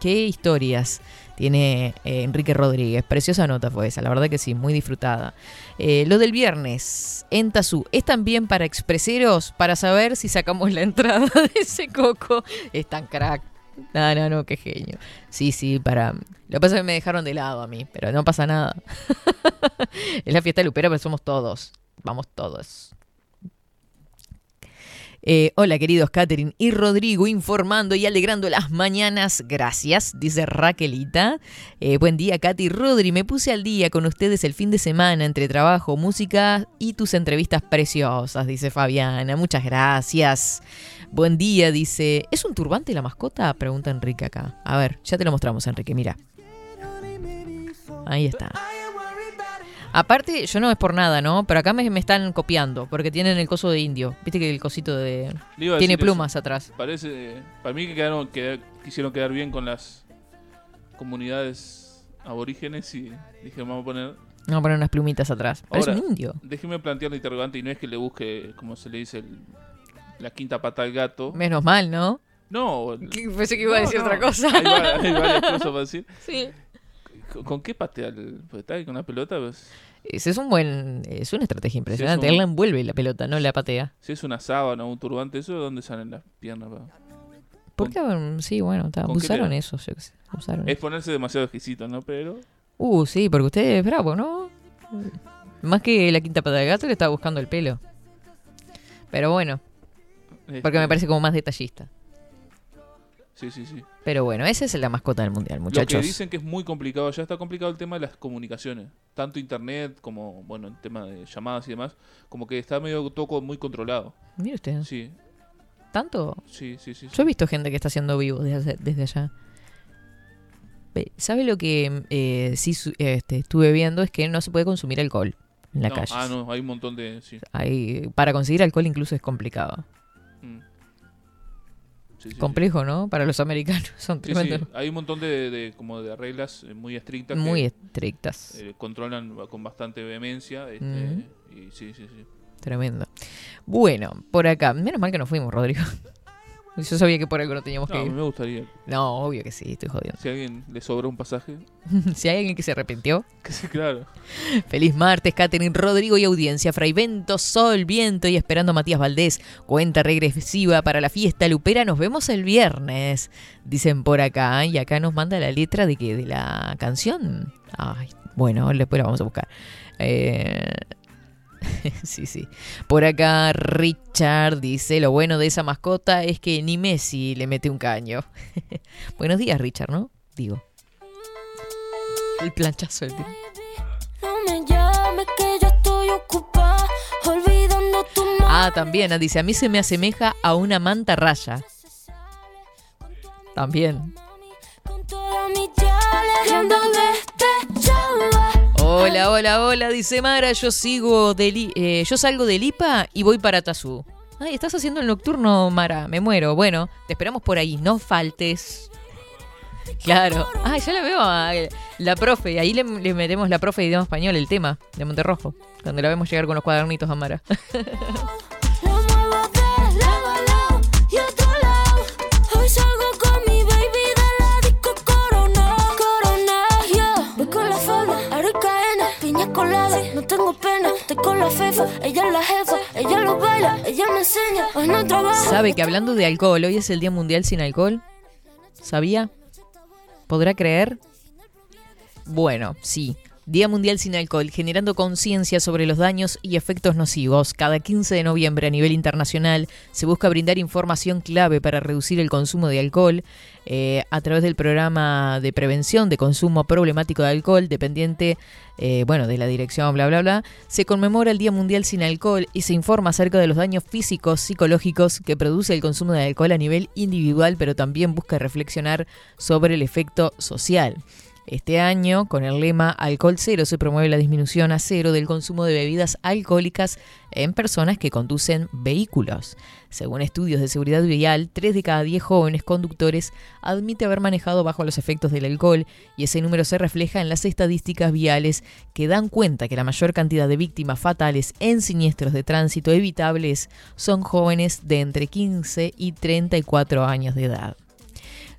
qué historias Tiene eh, Enrique Rodríguez. Preciosa nota fue esa, la verdad que sí, muy disfrutada. Eh, lo del viernes, en Tazú, ¿es también para expreseros? Para saber si sacamos la entrada de ese coco. Es tan crack. No, no, no, qué genio. Sí, sí, para. Lo que pasa es que me dejaron de lado a mí, pero no pasa nada. es la fiesta lupera, pero somos todos. Vamos todos. Eh, hola queridos Catherine y Rodrigo, informando y alegrando las mañanas. Gracias, dice Raquelita. Eh, buen día, Katy Rodri. Me puse al día con ustedes el fin de semana entre trabajo, música y tus entrevistas preciosas, dice Fabiana. Muchas gracias. Buen día, dice. ¿Es un turbante la mascota? Pregunta Enrique acá. A ver, ya te lo mostramos, Enrique, mira. Ahí está. Aparte, yo no es por nada, ¿no? Pero acá me, me están copiando, porque tienen el coso de indio. Viste que el cosito de... Tiene plumas eso. atrás. Parece, para mí que quedaron, que quisieron quedar bien con las comunidades aborígenes y dije, vamos a poner... Vamos a poner unas plumitas atrás. Parece Ahora, un indio. Déjeme plantear la interrogante y no es que le busque, como se le dice, el- la quinta pata al gato. Menos mal, ¿no? No. Pensé que iba a decir no. otra cosa. Hay, hay varias cosas para decir. Sí. ¿Con, qué patea? el- Pues está con una pelota, pues, Ese es un buen... Es una estrategia impresionante. un- Él la envuelve la pelota, no la patea. si es una sábana o un turbante, ¿eso de dónde salen las piernas? pa? ¿Por qué? Sí, bueno, está. ¿Con qué usaron eso, yo sé. Usaron Es ponerse demasiado exquisito, ¿no? Pero... Uh, sí, porque usted es bravo, ¿no? Más que la quinta pata del gato le estaba buscando el pelo. Pero bueno, porque este, me parece como más detallista. Sí, sí, sí. Pero bueno, esa es la mascota del mundial, Lo que muchachos. dicen que es muy complicado, ya está complicado el tema de las comunicaciones. Tanto internet como, bueno, el tema de llamadas y demás. Como que está medio todo muy controlado. Mire usted, Sí, ¿tanto? sí, sí, sí. sí. Yo he visto gente que está haciendo vivo desde, desde allá. ¿Sabe lo que eh, sí este, estuve viendo? Es que no se puede consumir alcohol en la No, calle. Ah, no, hay un montón de... Sí. Hay- para conseguir alcohol incluso es complicado. Sí, sí, sí. Complejo, ¿no? Para los americanos. Son Sí, sí, tremendo. Hay un montón de, de- como de reglas eh, muy estrictas Muy que estrictas. eh, controlan con bastante vehemencia. Este. Y sí, sí, sí. Tremendo. Bueno, por acá. Menos mal que nos fuimos, Rodrigo. Yo sabía que por algo no teníamos No, que a mí ir. me gustaría. No, obvio que sí, estoy jodiendo. Si a alguien le sobra un pasaje, si hay alguien que se arrepintió. que sí, claro. Feliz martes, Catherine, Rodrigo y audiencia. Fraivento, Sol, Viento y esperando a Matías Valdés. Cuenta regresiva para la fiesta lupera. Nos vemos el viernes. Dicen por acá. Y acá nos manda la letra de que de la canción. Ay, bueno, después la vamos a buscar. Eh, sí, sí. Por acá Richard dice, lo bueno de esa mascota es que ni Messi le mete un caño. Buenos días, Richard, ¿no? Digo. El planchazo del día. Ah, también, ah, dice, a mí se me asemeja a una manta raya. También. Hola, hola, hola, dice Mara, yo sigo de Li- eh, yo salgo de Lipa y voy para Tazú. Ay, estás haciendo el nocturno, Mara, me muero. Bueno, te esperamos por ahí, no faltes. Claro. Ay, ya la veo a la profe, ahí le, le metemos la profe de idioma español, el tema de Monterrojo, cuando la vemos llegar con los cuadernitos a Mara. ¿Sabe que hablando de alcohol, hoy es el Día Mundial sin Alcohol? ¿Sabía? ¿Podrá creer? Bueno, sí. Día Mundial sin Alcohol, generando conciencia sobre los daños y efectos nocivos. Cada 15 de noviembre a nivel internacional se busca brindar información clave para reducir el consumo de alcohol eh, a través del programa de prevención de consumo problemático de alcohol, dependiente, eh, bueno, de la dirección, bla, bla, bla. Se conmemora el Día Mundial sin Alcohol y se informa acerca de los daños físicos, psicológicos que produce el consumo de alcohol a nivel individual, pero también busca reflexionar sobre el efecto social. Este año, con el lema Alcohol Cero, se promueve la disminución a cero del consumo de bebidas alcohólicas en personas que conducen vehículos. Según estudios de seguridad vial, 3 de cada 10 jóvenes conductores admite haber manejado bajo los efectos del alcohol y ese número se refleja en las estadísticas viales que dan cuenta que la mayor cantidad de víctimas fatales en siniestros de tránsito evitables son jóvenes de entre 15 y 34 años de edad.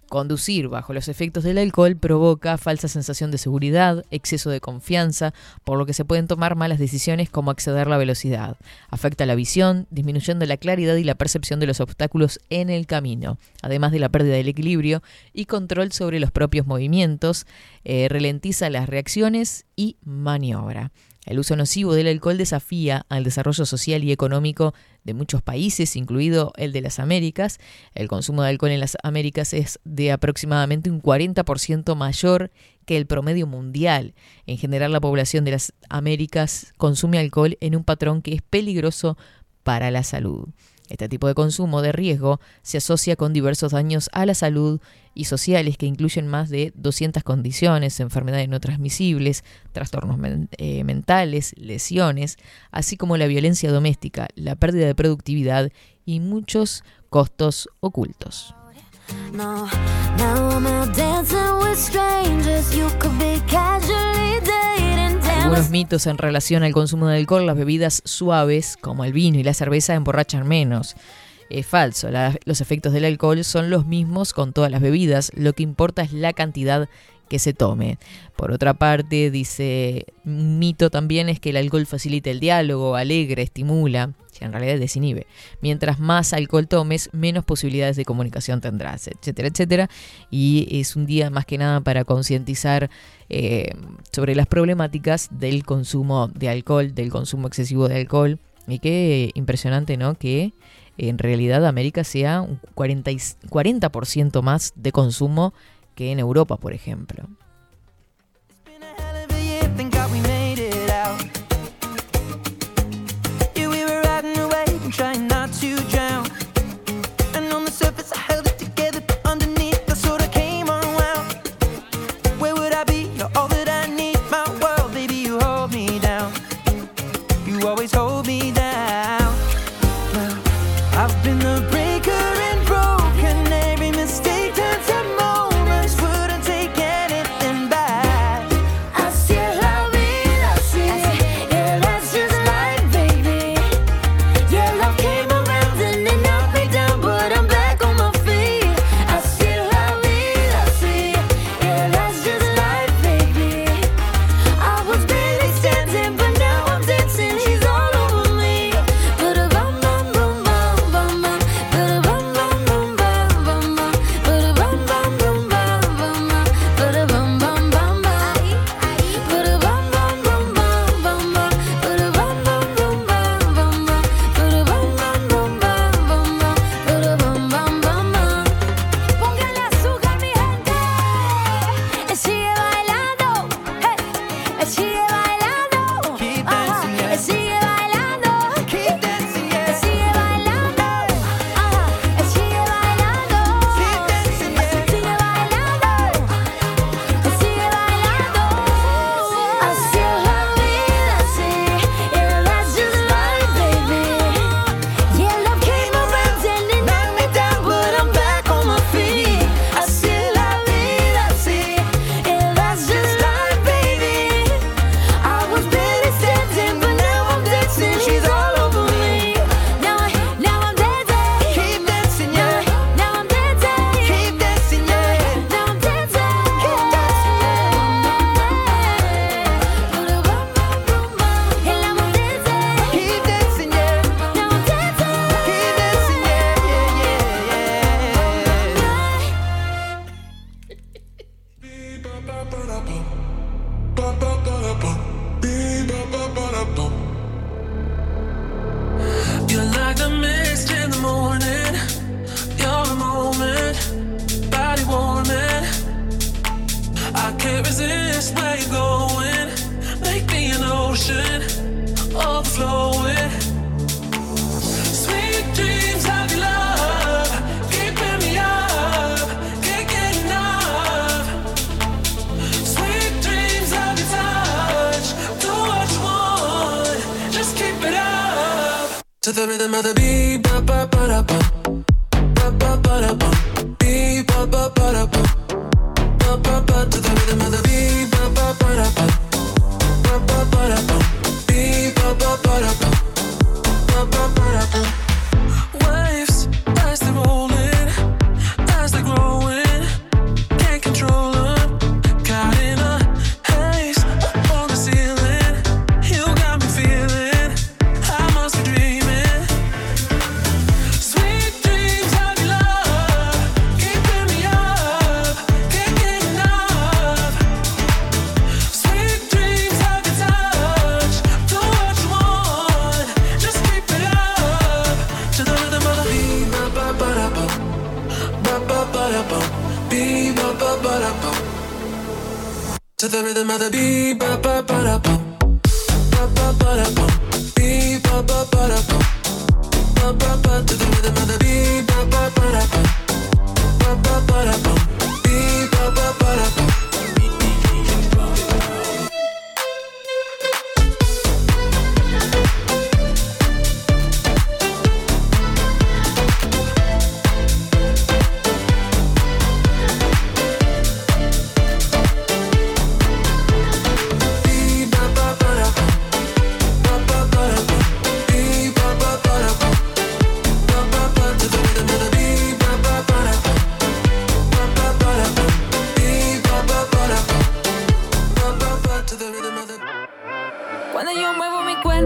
Conducir bajo los efectos del alcohol provoca falsa sensación de seguridad, exceso de confianza, por lo que se pueden tomar malas decisiones como acceder a la velocidad. Afecta la visión, disminuyendo la claridad y la percepción de los obstáculos en el camino, además de la pérdida del equilibrio y control sobre los propios movimientos, eh, ralentiza las reacciones y maniobra. El uso nocivo del alcohol desafía al desarrollo social y económico de muchos países, incluido el de las Américas. El consumo de alcohol en las Américas es de aproximadamente un 40% mayor que el promedio mundial. En general, la población de las Américas consume alcohol en un patrón que es peligroso para la salud. Este tipo de consumo de riesgo se asocia con diversos daños a la salud y sociales que incluyen más de 200 condiciones, enfermedades no transmisibles, trastornos eh, mentales, lesiones, así como la violencia doméstica, la pérdida de productividad y muchos costos ocultos. Algunos mitos en relación al consumo de alcohol, las bebidas suaves como el vino y la cerveza emborrachan menos. Es falso, la- los efectos del alcohol son los mismos con todas las bebidas, lo que importa es la cantidad que se tome. Por otra parte, dice, mito también es que el alcohol facilita el diálogo, alegre, estimula, en realidad desinhibe. Mientras más alcohol tomes, menos posibilidades de comunicación tendrás, etcétera, etcétera. Y es un día más que nada para concientizar eh, sobre las problemáticas del consumo de alcohol, del consumo excesivo de alcohol. Y qué impresionante, ¿no? Que en realidad América sea un 40, y- 40% más de consumo que en Europa, por ejemplo.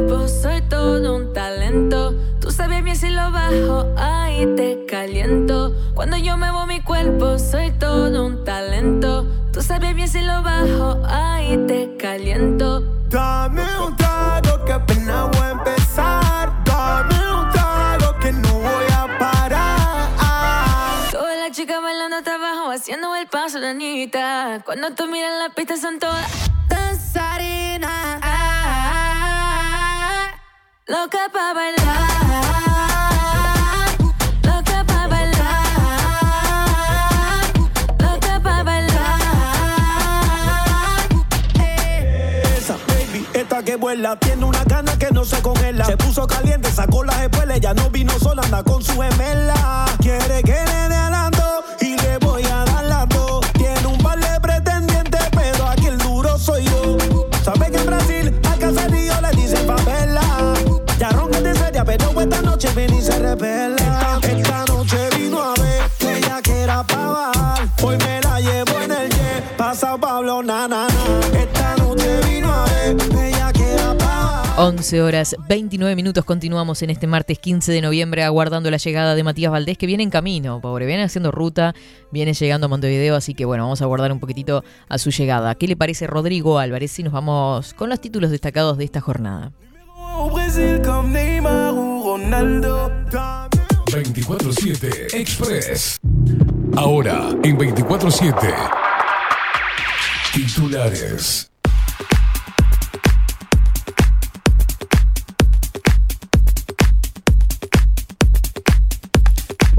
Cuerpo, soy todo un talento. Tú sabes bien si lo bajo, ahí te caliento. Cuando yo muevo mi cuerpo, soy todo un talento. Tú sabes bien si lo bajo, ahí te caliento. Dame un trago que apenas voy a empezar. Dame un trago que no voy a parar. Todas las chicas bailando hasta abajo, haciendo el paso de Anita. Cuando tú miras la pista son todas danzarinas. Loca pa' bailar. Loca pa' bailar. Loca pa' bailar. Esa baby, esta que vuela, tiene una gana que no se congela. Se puso caliente, sacó las espuelas, ya no vino sola, anda con su gemela. Quiere que le ven y se revela. Esta, esta noche vino a ver que ella que era pa' bajar. Hoy me la llevo en el jet, pasa Pablo, na, na, na. Esta noche vino a ver que ella que era pa' bajar. 11 horas 29 minutos. Continuamos en este martes 15 de noviembre aguardando la llegada de Matías Valdés que viene en camino, pobre. Viene haciendo ruta, viene llegando a Montevideo, así que bueno, vamos a aguardar un poquitito a su llegada. ¿Qué le parece Rodrigo Álvarez si nos vamos con los títulos destacados de esta jornada? Au Brésil comme Neymar ou Ronaldo. 24-7 Express. Ahora en 24-7. Titulares.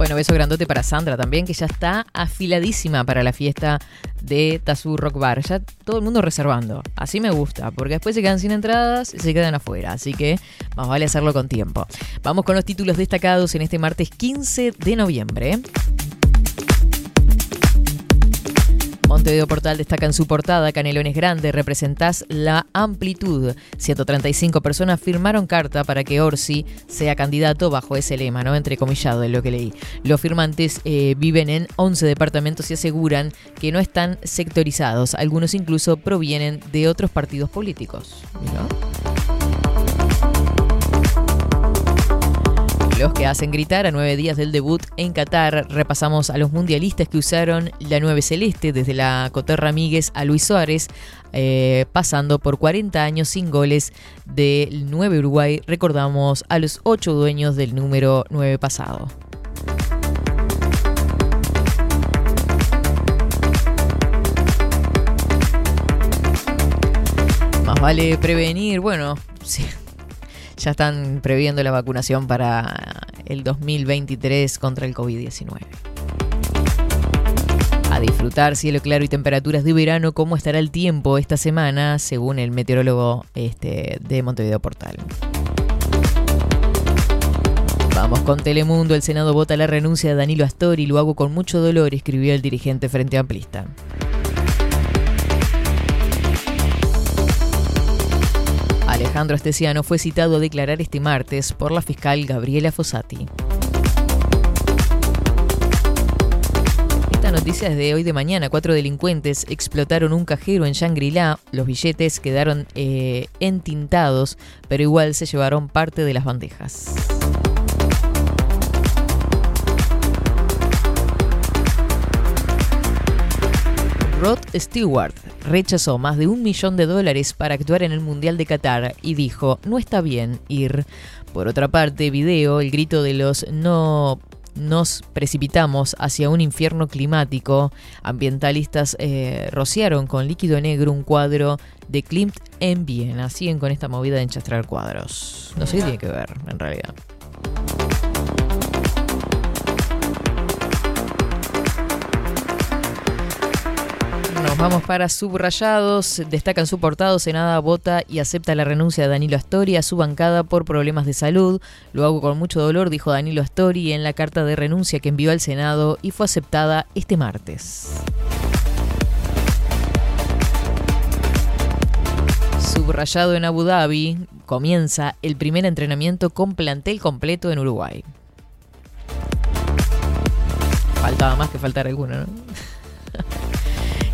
Bueno, beso grandote para Sandra también, que ya está afiladísima para la fiesta de Tazú Rock Bar. Ya todo el mundo reservando. Así me gusta, porque después se quedan sin entradas y se quedan afuera. Así que más vale hacerlo con tiempo. Vamos con los títulos destacados en este martes 15 de noviembre. Montevideo Portal destaca en su portada Canelones Grande, representás la amplitud. 135 personas firmaron carta para que Orsi sea candidato bajo ese lema, ¿no? Entrecomillado de lo que leí. Los firmantes eh, viven en 11 departamentos y aseguran que no están sectorizados. Algunos incluso provienen de otros partidos políticos. Mirá. Los que hacen gritar a nueve días del debut en Qatar, repasamos a los mundialistas que usaron la 9 celeste, desde la Coterra Míguez a Luis Suárez, eh, pasando por 40 años sin goles del 9 Uruguay, recordamos a los 8 dueños del número 9 pasado. Más vale prevenir, bueno, sí, ya están previendo la vacunación para el 2023 contra el COVID-19. A disfrutar cielo claro y temperaturas de verano, cómo estará el tiempo esta semana, según el meteorólogo este, de Montevideo Portal. Vamos con Telemundo, el Senado vota la renuncia de Danilo Astori, lo hago con mucho dolor, escribió el dirigente Frente Amplista. Alejandro Estesiano fue citado a declarar este martes por la fiscal Gabriela Fossati. Esta noticia es de hoy de mañana. Cuatro delincuentes explotaron un cajero en Shangri-La. Los billetes quedaron eh, entintados, pero igual se llevaron parte de las bandejas. Rod Stewart rechazó más de un millón de dólares para actuar en el Mundial de Qatar y dijo, no está bien ir. Por otra parte, video, el grito de los no nos precipitamos hacia un infierno climático. Ambientalistas eh, rociaron con líquido negro un cuadro de Klimt en Viena. Siguen con esta movida de enchastrar cuadros. No sé qué tiene que ver, en realidad. Vamos para subrayados. Destacan su portado. Senada vota y acepta la renuncia de Danilo Astori a su bancada por problemas de salud. Lo hago con mucho dolor, dijo Danilo Astori en la carta de renuncia que envió al Senado y fue aceptada este martes. Subrayado en Abu Dhabi, comienza el primer entrenamiento con plantel completo en Uruguay. Faltaba más que faltar alguno, ¿no?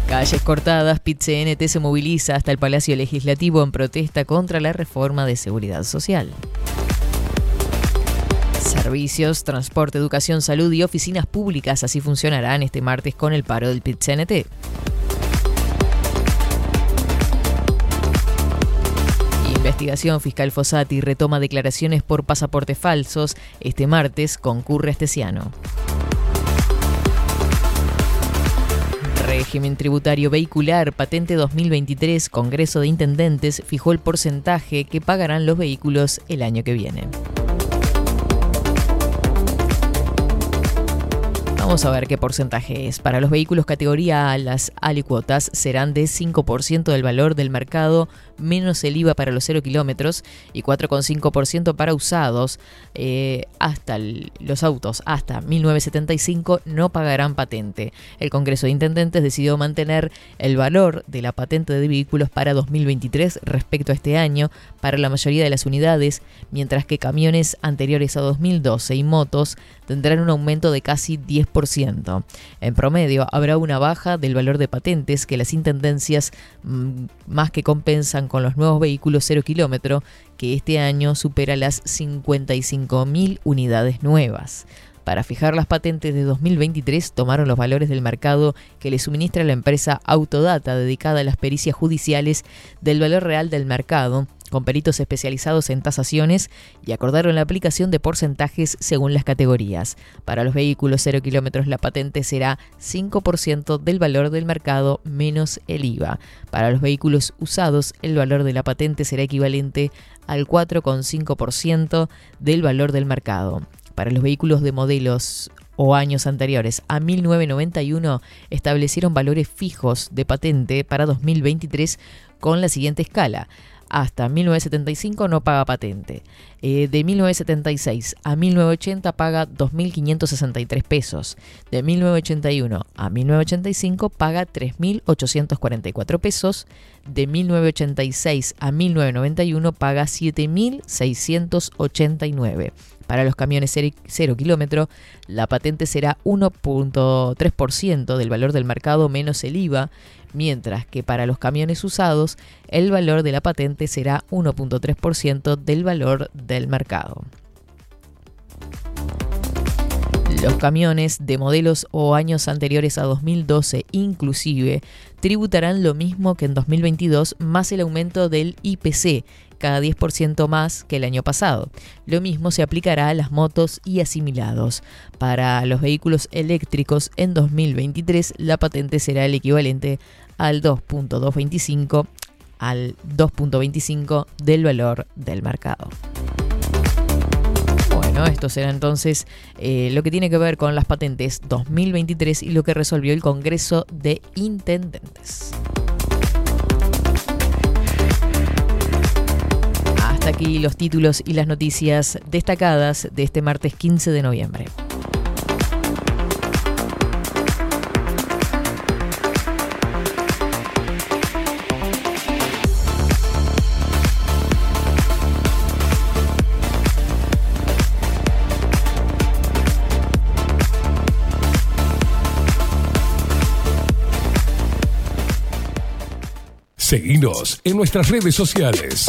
Calles cortadas, PIT-CNT se moviliza hasta el Palacio Legislativo en protesta contra la reforma de seguridad social. Servicios, transporte, educación, salud y oficinas públicas así funcionarán este martes con el paro del PIT-CNT. Investigación Fiscal Fossati retoma declaraciones por pasaportes falsos. Este martes concurre Estesiano. Régimen tributario vehicular, patente 2023, Congreso de Intendentes fijó el porcentaje que pagarán los vehículos el año que viene. Vamos a ver qué porcentaje es. Para los vehículos categoría A, las alicuotas serán de 5% del valor del mercado, menos el IVA para los 0 kilómetros y 4,5% para usados. Eh, hasta los autos hasta 1975 no pagarán patente. El Congreso de Intendentes decidió mantener el valor de la patente de vehículos para 2023 respecto a este año para la mayoría de las unidades, mientras que camiones anteriores a 2012 y motos tendrán un aumento de casi 10%. En promedio, habrá una baja del valor de patentes que las intendencias mm, más que compensan con los nuevos vehículos 0 kilómetro, que este año supera las 55.000 unidades nuevas. Para fijar las patentes de 2023 tomaron los valores del mercado que le suministra la empresa Autodata dedicada a las pericias judiciales del valor real del mercado, con peritos especializados en tasaciones y acordaron la aplicación de porcentajes según las categorías. Para los vehículos 0 kilómetros la patente será 5% del valor del mercado menos el IVA. Para los vehículos usados el valor de la patente será equivalente al 4,5% del valor del mercado. Para los vehículos de modelos o años anteriores a 1991 establecieron valores fijos de patente para 2023 con la siguiente escala. Hasta 1975 no paga patente. Eh, de 1976 a 1980 paga 2.563 pesos. De 1981 a 1985 paga 3.844 pesos. De 1986 a 1991 paga 7.689. Para los camiones 0 kilómetro, la patente será 1.3% del valor del mercado menos el IVA, mientras que para los camiones usados, el valor de la patente será 1.3% del valor del mercado. Los camiones de modelos o años anteriores a 2012 inclusive tributarán lo mismo que en 2022 más el aumento del IPC, cada 10% más que el año pasado. Lo mismo se aplicará a las motos y asimilados. Para los vehículos eléctricos en 2023 la patente será el equivalente al 2.225 al 2.25 del valor del mercado. Bueno, esto será entonces eh, lo que tiene que ver con las patentes 2023 y lo que resolvió el Congreso de Intendentes. Aquí los títulos y las noticias destacadas de este martes 15 de noviembre. Seguinos en nuestras redes sociales.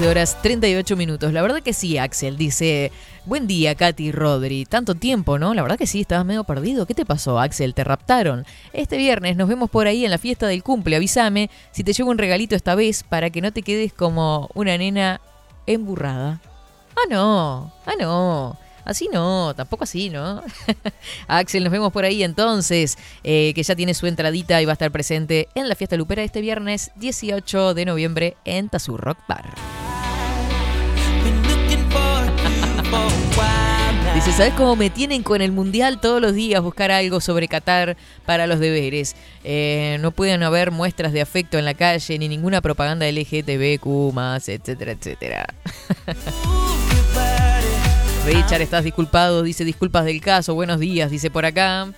11 horas 38 minutos. La verdad que sí, Axel. Dice, buen día, Katy Rodri. Tanto tiempo, ¿no? La verdad que sí, estabas medio perdido. ¿Qué te pasó, Axel? ¿Te raptaron? Este viernes nos vemos por ahí en la fiesta del cumple. Avísame si te llevo un regalito esta vez para que no te quedes como una nena emburrada. Ah, no. Ah, no. Así no, tampoco así, ¿no? Axel, nos vemos por ahí entonces, eh, que ya tiene su entradita y va a estar presente en la fiesta lupera este viernes 18 de noviembre en Tazur Rock Bar. Dice, ¿sabes cómo me tienen con el mundial todos los días buscar algo sobre Qatar para los deberes? Eh, no pueden haber muestras de afecto en la calle ni ninguna propaganda LGTBQ, etcétera, etcétera. Richard, estás disculpado, dice disculpas del caso, buenos días, dice por acá.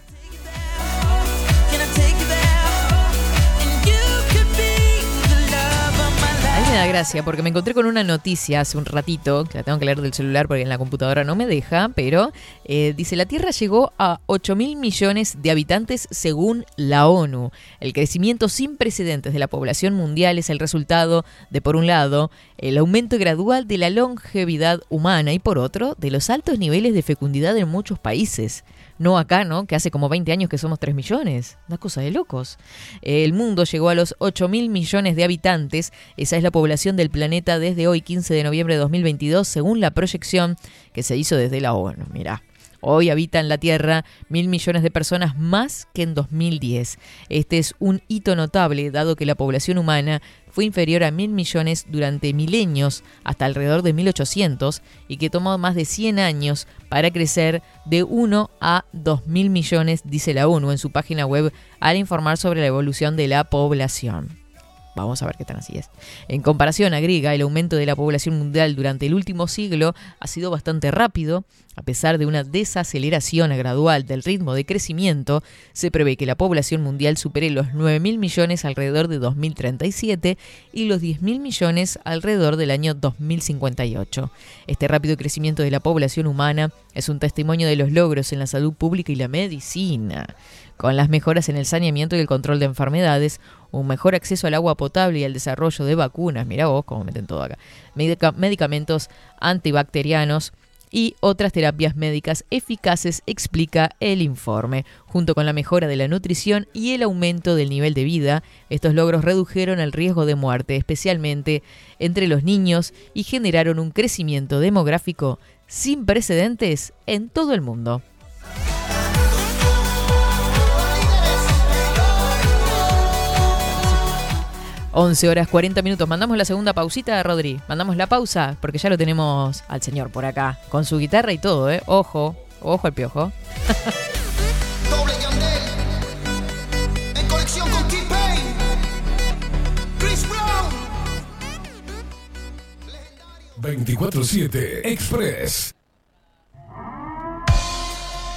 Me da gracia porque me encontré con una noticia hace un ratito, que la tengo que leer del celular porque en la computadora no me deja, pero eh, dice la Tierra llegó a 8 mil millones de habitantes según la ONU. El crecimiento sin precedentes de la población mundial es el resultado de, por un lado, el aumento gradual de la longevidad humana y por otro, de los altos niveles de fecundidad en muchos países. No acá, ¿no? Que hace como 20 años que somos 3 millones. Una cosa de locos. El mundo llegó a los 8 mil millones de habitantes. Esa es la población del planeta desde hoy, 15 de noviembre de 2022, según la proyección que se hizo desde la ONU. Mirá. Hoy habitan la Tierra mil millones de personas más que en 2010. Este es un hito notable, dado que la población humana fue inferior a mil millones durante milenios hasta alrededor de 1800 y que tomó más de 100 años para crecer de 1 a 2 mil millones, dice la ONU en su página web al informar sobre la evolución de la población. Vamos a ver qué tan así es. En comparación, agrega, el aumento de la población mundial durante el último siglo ha sido bastante rápido. A pesar de una desaceleración gradual del ritmo de crecimiento, se prevé que la población mundial supere los 9.000 millones alrededor de 2037 y los 10.000 millones alrededor del año 2058. Este rápido crecimiento de la población humana es un testimonio de los logros en la salud pública y la medicina. Con las mejoras en el saneamiento y el control de enfermedades, un mejor acceso al agua potable y al desarrollo de vacunas, mira vos cómo meten todo acá, Medica- medicamentos antibacterianos y otras terapias médicas eficaces, explica el informe. Junto con la mejora de la nutrición y el aumento del nivel de vida, estos logros redujeron el riesgo de muerte, especialmente entre los niños, y generaron un crecimiento demográfico sin precedentes en todo el mundo. 11 horas 40 minutos. Mandamos la segunda pausita, Rodri. Mandamos la pausa porque ya lo tenemos al señor por acá. Con su guitarra y todo, ¿eh? Ojo, ojo al piojo. Doble Yandel. En conexión con T-Pain. Chris Brown. 24-7 Express.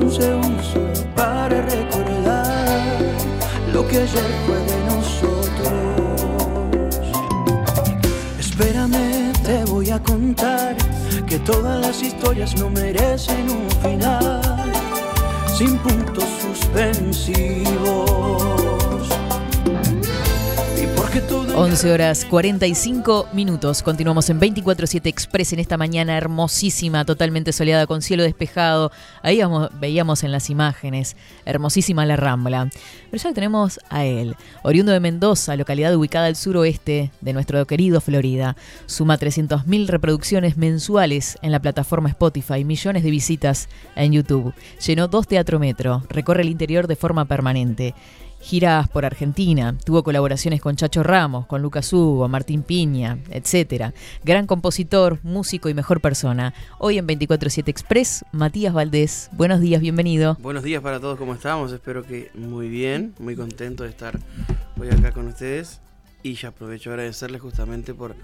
Un segundo solo para recordar lo que ayer fue de nosotros. Espérame, te voy a contar que todas las historias no merecen un final sin puntos suspensivos. Y porque todo 11 horas 45 minutos. Continuamos en 24-7 Express en esta mañana hermosísima, totalmente soleada, con cielo despejado. Ahí veíamos en las imágenes, hermosísima la Rambla. Pero ya tenemos a él, oriundo de Mendoza, localidad ubicada al suroeste de nuestro querido Florida. Suma 300.000 reproducciones mensuales en la plataforma Spotify, millones de visitas en YouTube. Llenó dos Teatro Metro, recorre el interior de forma permanente. Giras por Argentina, tuvo colaboraciones con Chacho Ramos, con Lucas Hugo, Martín Piña, etc. Gran compositor, músico y mejor persona. Hoy en 24-7 Express, Matías Valdés. Buenos días, bienvenido. Buenos días para todos, ¿cómo estamos? Espero que muy bien, muy contento de estar hoy acá con ustedes y ya aprovecho a agradecerles justamente por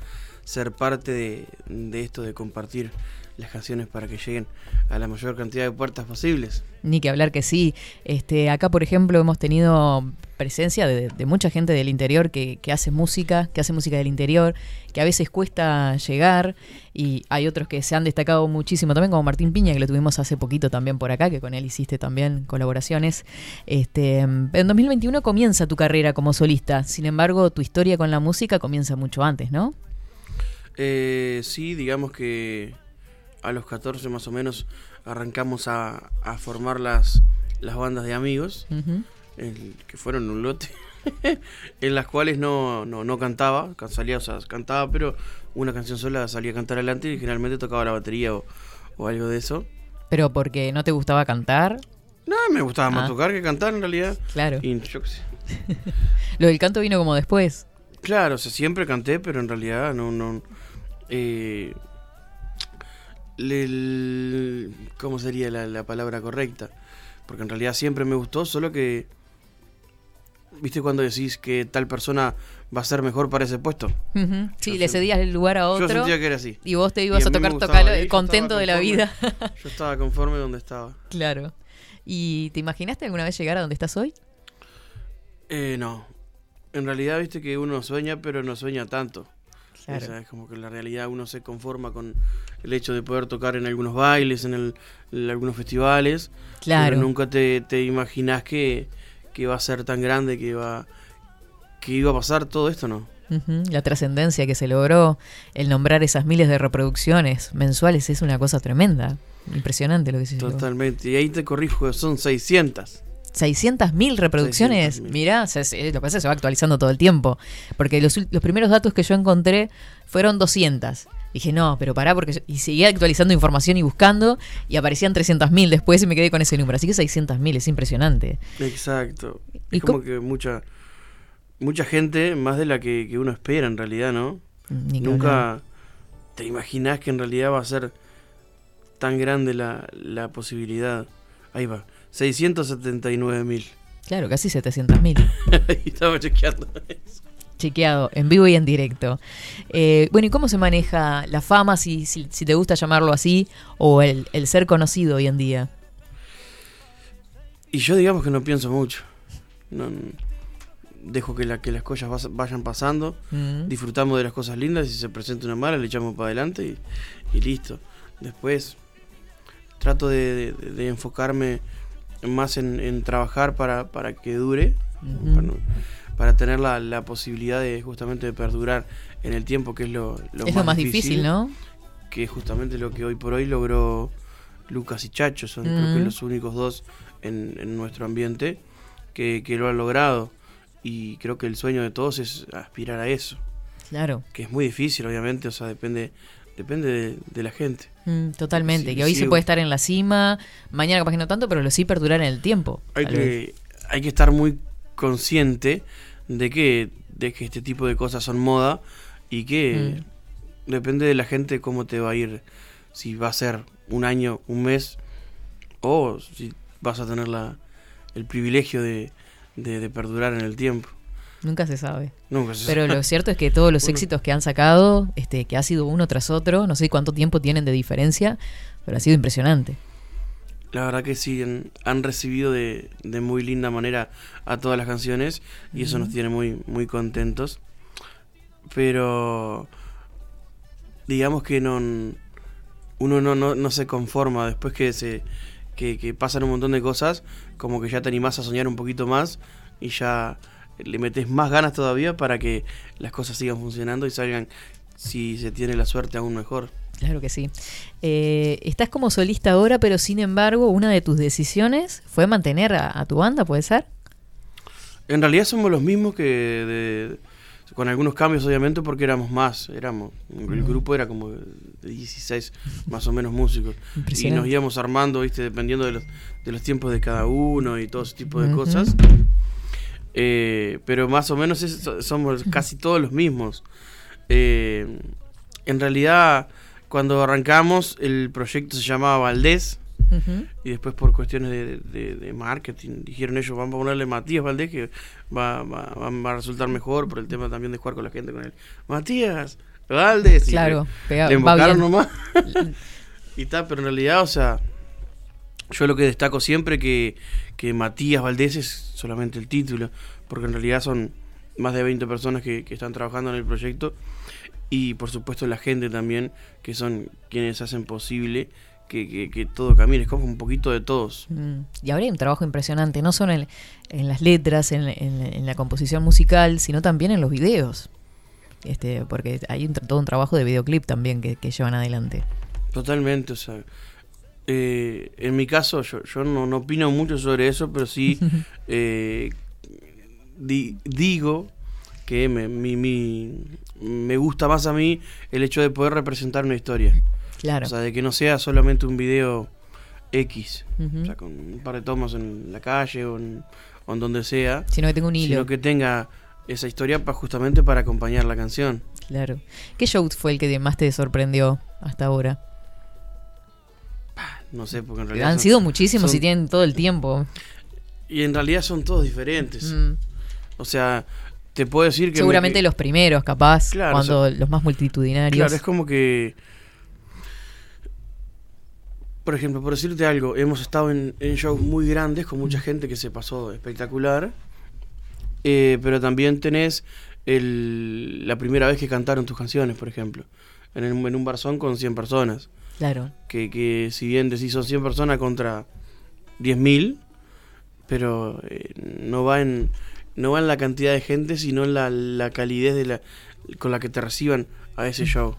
ser parte de, de esto de compartir las canciones para que lleguen a la mayor cantidad de puertas posibles. Ni que hablar que sí. Este, acá, por ejemplo, hemos tenido presencia de, de mucha gente del interior que, que hace música, que hace música del interior, que a veces cuesta llegar y hay otros que se han destacado muchísimo también, como Martín Piña, que lo tuvimos hace poquito también por acá, que con él hiciste también colaboraciones. Este, en 2021 comienza tu carrera como solista, sin embargo, tu historia con la música comienza mucho antes, ¿no? Eh, sí, digamos que a los 14 más o menos arrancamos a, a formar las, las bandas de amigos, el- que fueron un lote, en las cuales no, no, no cantaba, ca- salía, o sea, cantaba, pero una canción sola salía a cantar adelante y generalmente tocaba la batería o, o algo de eso. Pero porque no te gustaba cantar. No, me gustaba más Ah. tocar que cantar en realidad. Claro. Y yo qué sé. Lo del canto vino como después. Claro, o sea, siempre canté, pero en realidad no, no, eh, el- ¿Cómo sería la, la palabra correcta? Porque en realidad siempre me gustó, solo que... ¿Viste cuando decís que tal persona va a ser mejor para ese puesto? Sí, le cedías el lugar a Yo otro. sentía que era así. Y vos te ibas a a tocar yo contento de la vida. Yo estaba conforme donde estaba. claro. ¿Y te imaginaste alguna vez llegar a donde estás hoy? Eh, no. En realidad, viste que uno sueña, pero no sueña tanto. Claro. O sea, es como que la realidad uno se conforma con el hecho de poder tocar en algunos bailes, en, el- en algunos festivales. Claro. Pero nunca te, te imaginás que, que va a ser tan grande, que va que iba a pasar todo esto, ¿no? Ujú, La trascendencia que se logró, el nombrar esas miles de reproducciones mensuales es una cosa tremenda. Impresionante lo que se. Totalmente. Y ahí te corrijo, son 600. 600.000 reproducciones. 600.000. Mirá, se- se- lo que pasa es que se va actualizando todo el tiempo. Porque los, los primeros datos que yo encontré fueron 200. Dije, no, pero pará, porque. yo- y seguía actualizando información y buscando, y aparecían 300.000 después y me quedé con ese número. Así que 600.000 es impresionante. Exacto. ¿Y Es como que mucha mucha gente, más de la que, que uno espera en realidad, ¿no? Ni que hablar. Nunca te imaginás que en realidad va a ser tan grande la, la posibilidad. Ahí va, 679 mil. Claro, casi 700.000. Ahí estaba chequeando. Chequeado, en vivo y en directo. Eh, bueno, ¿y cómo se maneja la fama, si, si, si te gusta llamarlo así, o el, el ser conocido hoy en día? Y yo digamos que no pienso mucho. No, dejo que, la, que las cosas vayan pasando. Mm. Disfrutamos de las cosas lindas. Si se presenta una mala, le echamos para adelante y, y listo. Después trato de, de- de enfocarme más en, en trabajar para, para que dure. Para, tener la, la posibilidad de justamente de perdurar en el tiempo, que es lo, lo es lo más difícil, ¿no? que es justamente lo que hoy por hoy logró Lucas y Chacho, son creo que los únicos dos en, en nuestro ambiente que, que lo han logrado. Y creo que el sueño de todos es aspirar a eso, Claro. que es muy difícil obviamente, o sea, depende, depende de, de la gente. Mm, totalmente, Sí, que hoy sí. se puede estar en la cima, mañana capaz que no tanto, pero lo sí perdurar en el tiempo. Hay que, hay que estar muy consciente de que, de que este tipo de cosas son moda y que Mm. depende de la gente cómo te va a ir, si va a ser un año, un mes, o si vas a tener la, el privilegio de, de- de perdurar en el tiempo. Nunca se sabe. Nunca se Pero sabe. lo cierto es que todos los Uno- éxitos que han sacado, este, que ha sido uno tras otro, no sé cuánto tiempo tienen de diferencia, pero ha sido impresionante. La verdad que sí, han, han recibido de, de muy linda manera a todas las canciones y eso nos tiene muy, muy contentos. Pero digamos que no uno no, no, no se conforma después que se que, que pasan un montón de cosas, como que ya te animás a soñar un poquito más y ya le metes más ganas todavía para que las cosas sigan funcionando y salgan, si se tiene la suerte, aún mejor. Claro que sí. Eh, estás como solista ahora, pero sin embargo, una de tus decisiones fue mantener a, a tu banda, ¿puede ser? En realidad somos los mismos que de- con algunos cambios obviamente porque éramos más, éramos el grupo era como de 16 más o menos músicos y nos íbamos armando, ¿viste? dependiendo de los, de los tiempos de cada uno y todo ese tipo de cosas. Eh, pero más o menos es- somos casi todos los mismos. Eh, en realidad cuando arrancamos el proyecto se llamaba Valdés. Y después por cuestiones de, de- de marketing dijeron ellos, vamos a ponerle Matías Valdés que va, va- va- a resultar mejor por el tema también de jugar con la gente con él. Matías Valdés. y Claro, le- pega- le invocaron nomás. y tal, pero en realidad, o sea, yo lo que destaco siempre que, que Matías Valdés es solamente el título, porque en realidad son más de 20 personas que, que están trabajando en el proyecto y por supuesto la gente también, que son quienes hacen posible que, que- que todo camine, es como un poquito de todos. Mm. Y ahora hay un trabajo impresionante, no solo en, en las letras, en, en- en la composición musical, sino también en los videos. Este, porque hay un, todo un trabajo de videoclip también que, que llevan adelante. Totalmente, o sea, eh, en mi caso yo, yo no, no opino mucho sobre eso, pero sí eh, di- digo que me, mi- mi- me gusta más a mí el hecho de poder representar una historia. Claro. O sea, de que no sea solamente un video X, o sea, con un par de tomas en la calle o en, o en donde sea, Sino que tenga un hilo. sino que tenga esa historia pa- justamente para acompañar la canción. Claro. ¿Qué show fue el que más te sorprendió hasta ahora? No sé, porque en realidad. Han son- sido muchísimos son- y tienen todo el tiempo. Y en realidad son todos diferentes. Mm. O sea, te puedo decir que. me- Seguramente los primeros, capaz, Claro, cuando o sea, los más multitudinarios. Claro, es como que. Por ejemplo, por decirte algo, hemos estado en, en shows muy grandes con mucha gente que se pasó espectacular. eh, pero también tenés el- la primera vez que cantaron tus canciones, por ejemplo. En, el- en un barzón con 100 personas. Claro. Que, que si bien decís son 100 personas contra 10.000, pero eh, no va en no va en la cantidad de gente, sino en la, la calidez de la, con la que te reciban a ese show.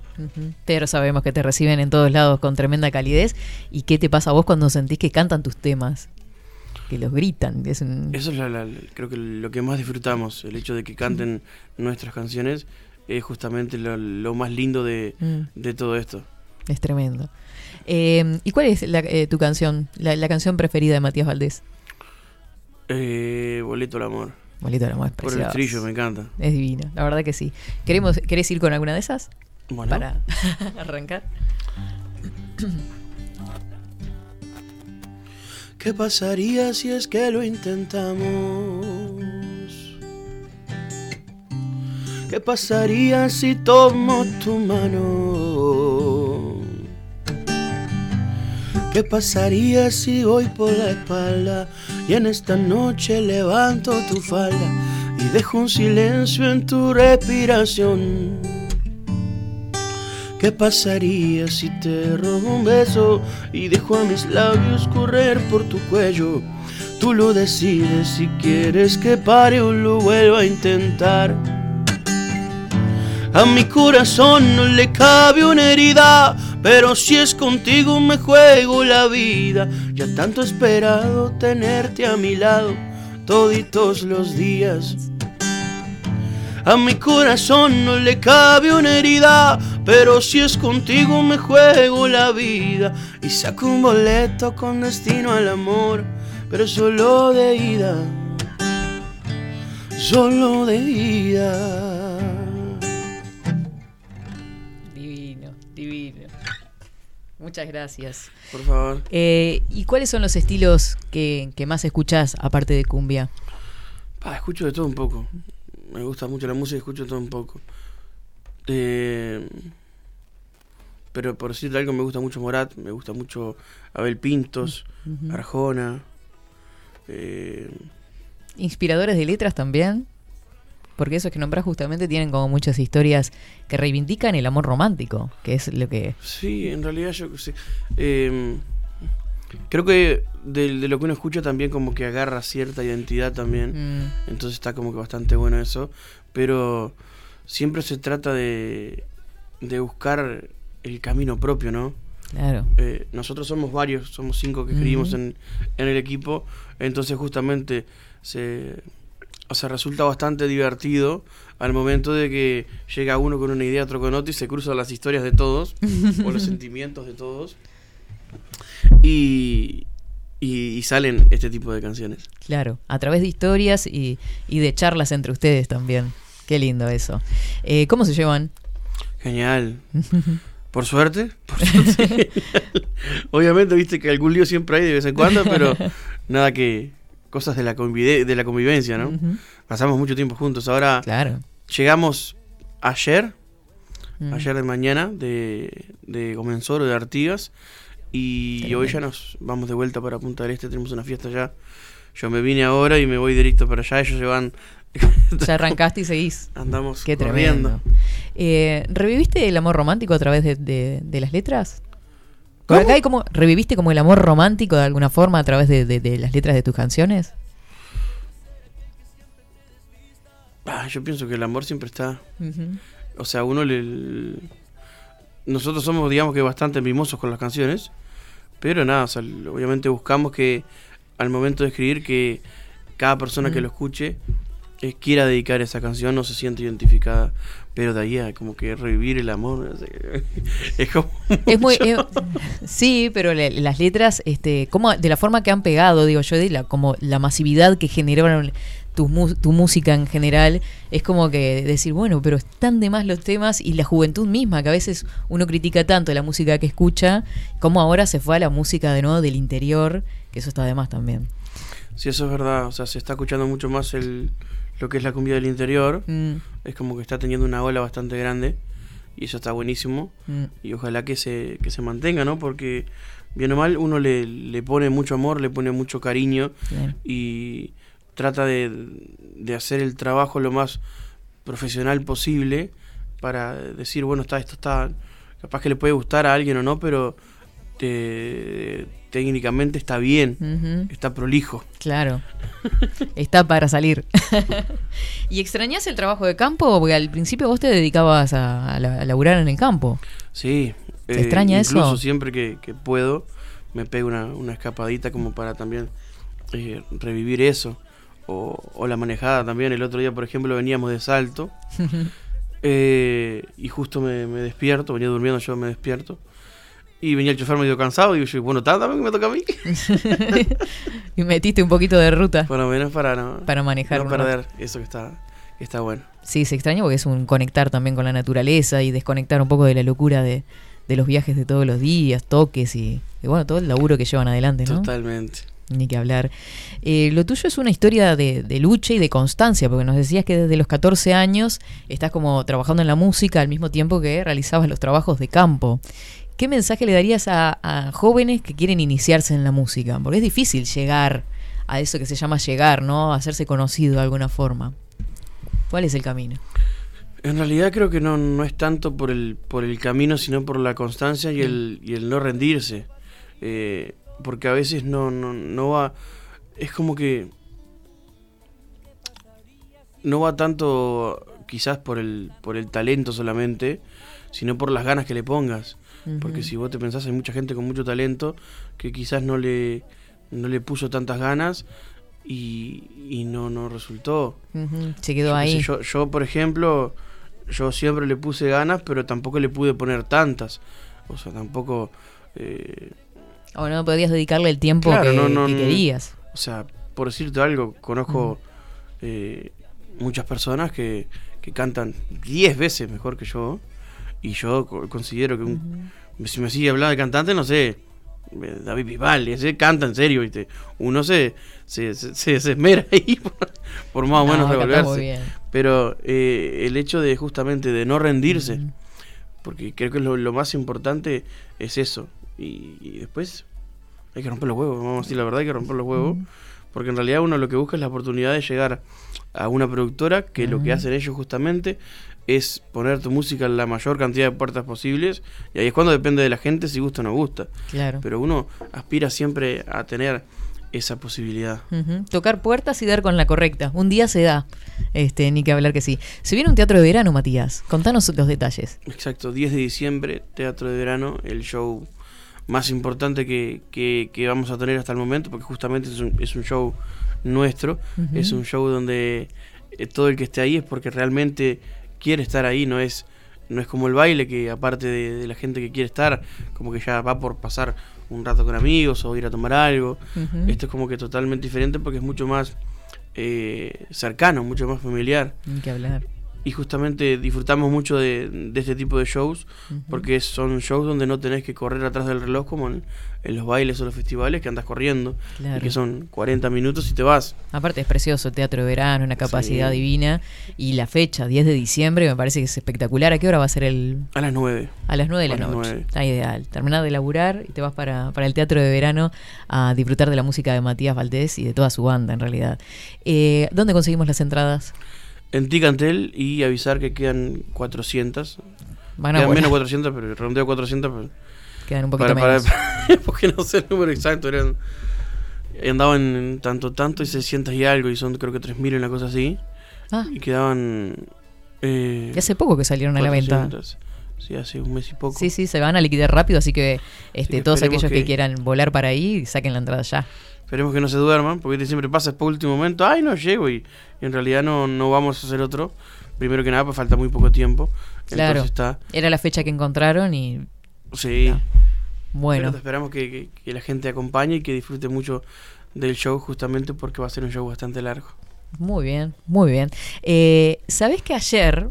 Pero sabemos que te reciben en todos lados con tremenda calidez. ¿Y qué te pasa a vos cuando sentís que cantan tus temas? Que los gritan. Es un- Eso es la- la- creo que lo que más disfrutamos, el hecho de que canten nuestras canciones es justamente lo, lo más lindo de, Mm. de todo esto. Es tremendo. Eh, ¿Y cuál es la- eh, tu canción, la, la canción preferida de Matías Valdés? Eh, Boleto al amor. Boleto al amor es Por el trillo, me encanta. Es divina, la verdad que sí. ¿Queremos, ¿Querés ir con alguna de esas? Bueno. Para arrancar. ¿Qué pasaría si es que lo intentamos? ¿Qué pasaría si tomo tu mano? ¿Qué pasaría si voy por la espalda y en esta noche levanto tu falda y dejo un silencio en tu respiración? ¿Qué pasaría si te robo un beso y dejo a mis labios correr por tu cuello? Tú lo decides si quieres que pare o lo vuelva a intentar. A mi corazón no le cabe una herida, pero si es contigo me juego la vida. Ya tanto he esperado tenerte a mi lado toditos los días. A mi corazón no le cabe una herida, pero si es contigo me juego la vida y saco un boleto con destino al amor, pero solo de ida, solo de ida. Muchas gracias. Por favor. Eh, ¿Y cuáles son los estilos que, que más escuchás aparte de cumbia? Escucho de todo un poco. Me gusta mucho la música, escucho de todo un poco. Eh, pero por decirte algo, me gusta mucho Morat, me gusta mucho Abel Pintos, Ujú. Arjona. eh, ¿Inspiradores de letras también? Porque esos que nombrás justamente tienen como muchas historias que reivindican el amor romántico, que es lo que... Sí, en realidad yo sí. Eh, creo que de, de lo que uno escucha también como que agarra cierta identidad también. Mm. Entonces está como que bastante bueno eso. Pero siempre se trata de, de buscar el camino propio, ¿no? Claro. Eh, nosotros somos varios, somos cinco que escribimos en, en el equipo. Entonces justamente se... O sea, resulta bastante divertido al momento de que llega uno con una idea, otro con otra y se cruzan las historias de todos o los sentimientos de todos y, y, y salen este tipo de canciones. Claro, a través de historias y, y de charlas entre ustedes también. Qué lindo eso. Eh, ¿Cómo se llevan? Genial. Por suerte, por suerte. Obviamente, viste que algún lío siempre hay de vez en cuando, pero nada que cosas de la, convide- de la convivencia, ¿no? Pasamos mucho tiempo juntos. Ahora Claro. llegamos ayer, Mm. ayer de mañana, de, de Comensoro, de Artigas, y hoy ya nos vamos de vuelta para Punta del Este, tenemos una fiesta ya. Yo me vine ahora y me voy directo para allá, ellos se van... Ya arrancaste y seguís. Andamos Qué corriendo. tremendo. Eh, ¿Reviviste el amor romántico a través de, de- de las letras? Por acá hay como, ¿Reviviste como el amor romántico de alguna forma a través de, de- de las letras de tus canciones? Ah, yo pienso que el amor siempre está. O sea, uno le. Nosotros somos, digamos que bastante mimosos con las canciones. Pero nada, o sea, obviamente buscamos que al momento de escribir que cada persona que lo escuche eh, quiera dedicar esa canción, no se siente identificada. Pero de ahí a como que revivir el amor. es como. Es muy, eh, sí, pero le- las letras, este, como de la forma que han pegado, digo yo, de la, como la masividad que generaron tu, tu música en general, es como que decir, bueno, pero están de más los temas y la juventud misma, que a veces uno critica tanto la música que escucha, como ahora se fue a la música de nuevo del interior, que eso está de más también. Sí, eso es verdad. O sea, se está escuchando mucho más el, lo que es la cumbia del interior. Mm. Es como que está teniendo una ola bastante grande. Y eso está buenísimo. Mm. Y ojalá que se, que se mantenga, ¿no? Porque, bien o mal, uno le, le pone mucho amor, le pone mucho cariño. Bien. Y trata de, de hacer el trabajo lo más profesional posible. Para decir, bueno, está, esto está. Capaz que le puede gustar a alguien o no, pero. te- técnicamente está bien. Está prolijo. Claro. Está para salir. ¿Y extrañás el trabajo de campo? Porque al principio vos te dedicabas a, a la- a laburar en el campo. Sí. ¿Te eh, extraña incluso eso? siempre que, que puedo, me pego una, una escapadita como para también eh, revivir eso. O, o la manejada también. El otro día, por ejemplo, veníamos de salto. eh, y justo me, me despierto, venía durmiendo, yo me despierto. Y venía el chofer medio cansado. Y yo, bueno, ¿está también que me toca a mí? y metiste un poquito de ruta. Por lo menos para no, Para manejar no perder eso que está, que está bueno. Sí, se extraña porque es un conectar también con la naturaleza y desconectar un poco de la locura de, de los viajes de todos los días, toques y, y bueno, todo el laburo que llevan adelante, ¿no? Totalmente. Ni que hablar. Eh, lo tuyo es una historia de, de lucha y de constancia, porque nos decías que desde los 14 años estás como trabajando en la música al mismo tiempo que realizabas los trabajos de campo. ¿Qué mensaje le darías a, a jóvenes que quieren iniciarse en la música? Porque es difícil llegar a eso que se llama llegar, ¿no? Hacerse conocido de alguna forma. ¿Cuál es el camino? En realidad creo que no, no es tanto por el, por el camino, sino por la constancia y el, y el no rendirse. Eh, porque a veces no, no, no va... Es como que... No va tanto quizás por el, por el talento solamente, sino por las ganas que le pongas. Porque si vos te pensás, hay mucha gente con mucho talento que quizás no le, no le puso tantas ganas y, y no, no resultó. Se quedó Yo ahí. sé, Yo, yo, por ejemplo, yo siempre le puse ganas, pero tampoco le pude poner tantas. O sea, tampoco... eh, O no podías dedicarle el tiempo Claro, que, no, no, que no. querías. o sea, por decirte algo, conozco eh, muchas personas que, que cantan 10 veces mejor que yo. Y yo co- considero que un, si me sigue hablando de cantante, no sé, eh, David Bisbal, ese canta en serio, ¿viste? Uno se, se, se, esmera ahí por, por más o No, menos revolverse. Pero eh, el hecho de justamente de no rendirse, porque creo que lo, lo más importante es eso. Y, y después hay que romper los huevos, vamos a decir la verdad, hay que romper los huevos. Porque en realidad uno lo que busca es la oportunidad de llegar a una productora que lo que hacen ellos justamente es poner tu música en la mayor cantidad de puertas posibles. Y ahí es cuando depende de la gente si gusta o no gusta. Claro. Pero uno aspira siempre a tener esa posibilidad. Tocar puertas y dar con la correcta. Un día se da. Este, ni que hablar que sí. Se viene un teatro de verano, Matías. Contanos los detalles. Exacto, 10 de diciembre, Teatro de Verano, el show más importante que, que- que vamos a tener hasta el momento, porque justamente es un, es un show nuestro, es un show donde eh, todo el que esté ahí es porque realmente quiere estar ahí, no es, no es como el baile que aparte de, de la gente que quiere estar, como que ya va por pasar un rato con amigos o ir a tomar algo. Esto es como que totalmente diferente porque es mucho más eh, cercano, mucho más familiar. Que hablar. Y justamente disfrutamos mucho de, de este tipo de shows, porque son shows donde no tenés que correr atrás del reloj como en, en los bailes o los festivales que andas corriendo, Claro. y que son 40 minutos y te vas. Aparte es precioso el teatro de verano, una capacidad Sí. divina. Y la fecha, 10 de diciembre, me parece que es espectacular. ¿A qué hora va a ser el...? A las 9. A las 9 de la A noche. 9. Está ideal. Terminás de laburar y te vas para, para el teatro de verano a disfrutar de la música de Matías Valdés y de toda su banda, en realidad. Eh, ¿Dónde conseguimos las entradas? En Ticantel y avisar que quedan 400. Van a quedan volar. menos 400, pero redondeo a 400. Pero Quedan un poquito para, menos. para- porque no sé el número exacto. Eran, andaban en tanto, tanto y 600 y algo, y son creo que 3.000 una cosa así. Ah. Y quedaban. Eh, Y hace poco que salieron a la venta. 400. Sí, hace un mes y poco. Sí, sí, se van a liquidar rápido, así que este, todos aquellos que... que- quieran volar para ahí, saquen la entrada ya. Esperemos que no se duerman, porque este siempre pasa por último momento. Ay, no llego y, y en realidad no, no vamos a hacer otro. Primero que nada, pues falta muy poco tiempo. Claro. Está. Era la fecha que encontraron y Sí. bueno. Pero esperamos que, que- que la gente acompañe y que disfrute mucho del show, justamente porque va a ser un show bastante largo. Muy bien, muy bien. Eh, ¿Sabés que ayer,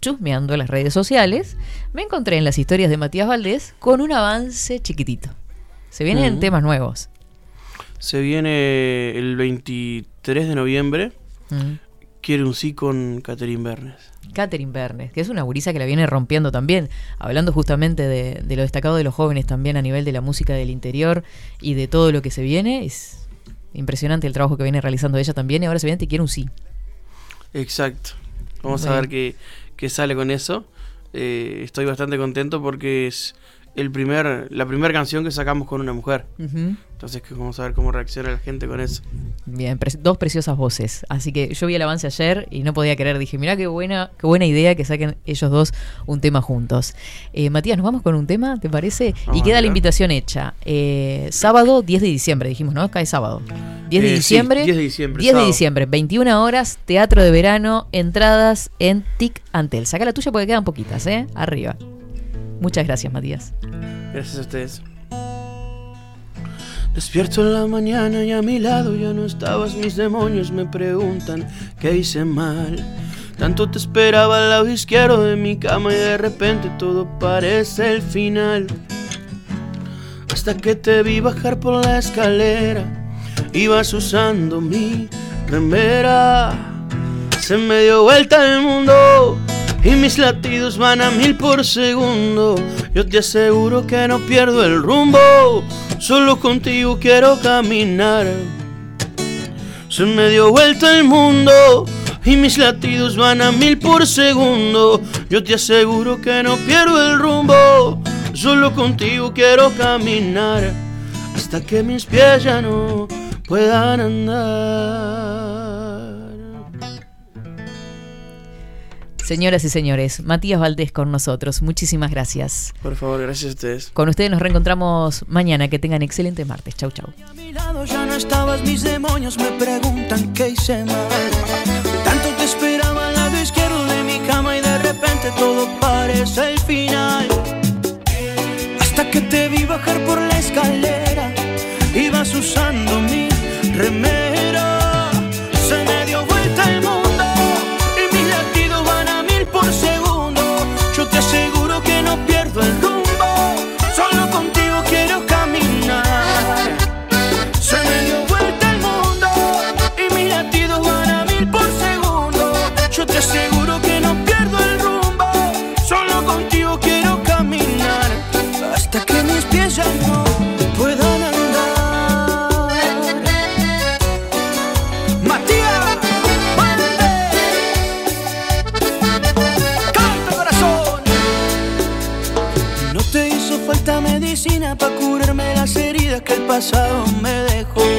chusmeando las redes sociales, me encontré en las historias de Matías Valdés con un avance chiquitito? Se vienen Ujú. temas nuevos. Se viene el 23 de noviembre. Mm. Quiere un sí con Catherine Bernes. Catherine Bernes, que es una gurisa que la viene rompiendo también, hablando justamente de, de lo destacado de los jóvenes también a nivel de la música del interior y de todo lo que se viene. Es impresionante el trabajo que viene realizando ella también y ahora se viene Te quiero un sí. Exacto. Vamos a ver qué, qué sale con eso. Eh, estoy bastante contento porque es el primer, la primera canción que sacamos con una mujer. Ujú. Entonces que vamos a ver cómo reacciona la gente con eso. Bien, pre- dos preciosas voces. Así que yo vi el avance ayer y no podía creer. Dije, mira qué buena, qué buena idea que saquen ellos dos un tema juntos. Eh, Matías, nos vamos con un tema, ¿te parece? Vamos y queda la invitación hecha. Eh, sábado 10 de diciembre, dijimos, ¿no? Cae sábado. 10 de Eh, sí, diciembre. 10 de diciembre, 10 de diciembre, 21 horas, teatro de verano, entradas en TIC Antel. Saca la tuya porque quedan poquitas, ¿eh? Arriba. Muchas gracias, Matías. Gracias a ustedes. Despierto en la mañana y a mi lado ya no estabas. Mis demonios me preguntan qué hice mal. Tanto te esperaba al lado izquierdo de mi cama y de repente todo parece el final. Hasta que te vi bajar por la escalera, ibas usando mi remera. Se me dio vuelta el mundo y mis latidos van a mil por segundo. Yo te aseguro que no pierdo el rumbo, solo contigo quiero caminar. Se me dio vuelta el mundo y mis latidos van a mil por segundo. Yo te aseguro que no pierdo el rumbo, solo contigo quiero caminar hasta que mis pies ya no puedan andar. Señoras y señores, Matías Valdés con nosotros. Muchísimas gracias. Por favor, gracias a ustedes. Con ustedes nos reencontramos mañana. Que tengan excelente martes. Chau, chau. mi lado ya no estabas, mis demonios me preguntan qué hice mal. Tanto te esperaba al lado izquierdo de mi cama y de repente todo parece el final. Hasta que te vi bajar por la escalera, ibas usando mi remera. Te pasado me dejó.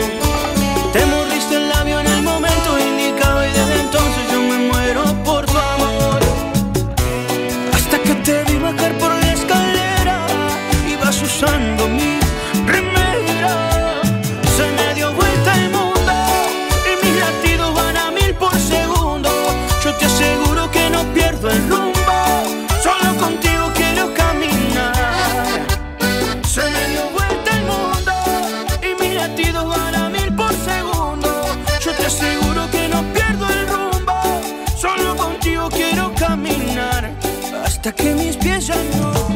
Hasta que mis pies ya no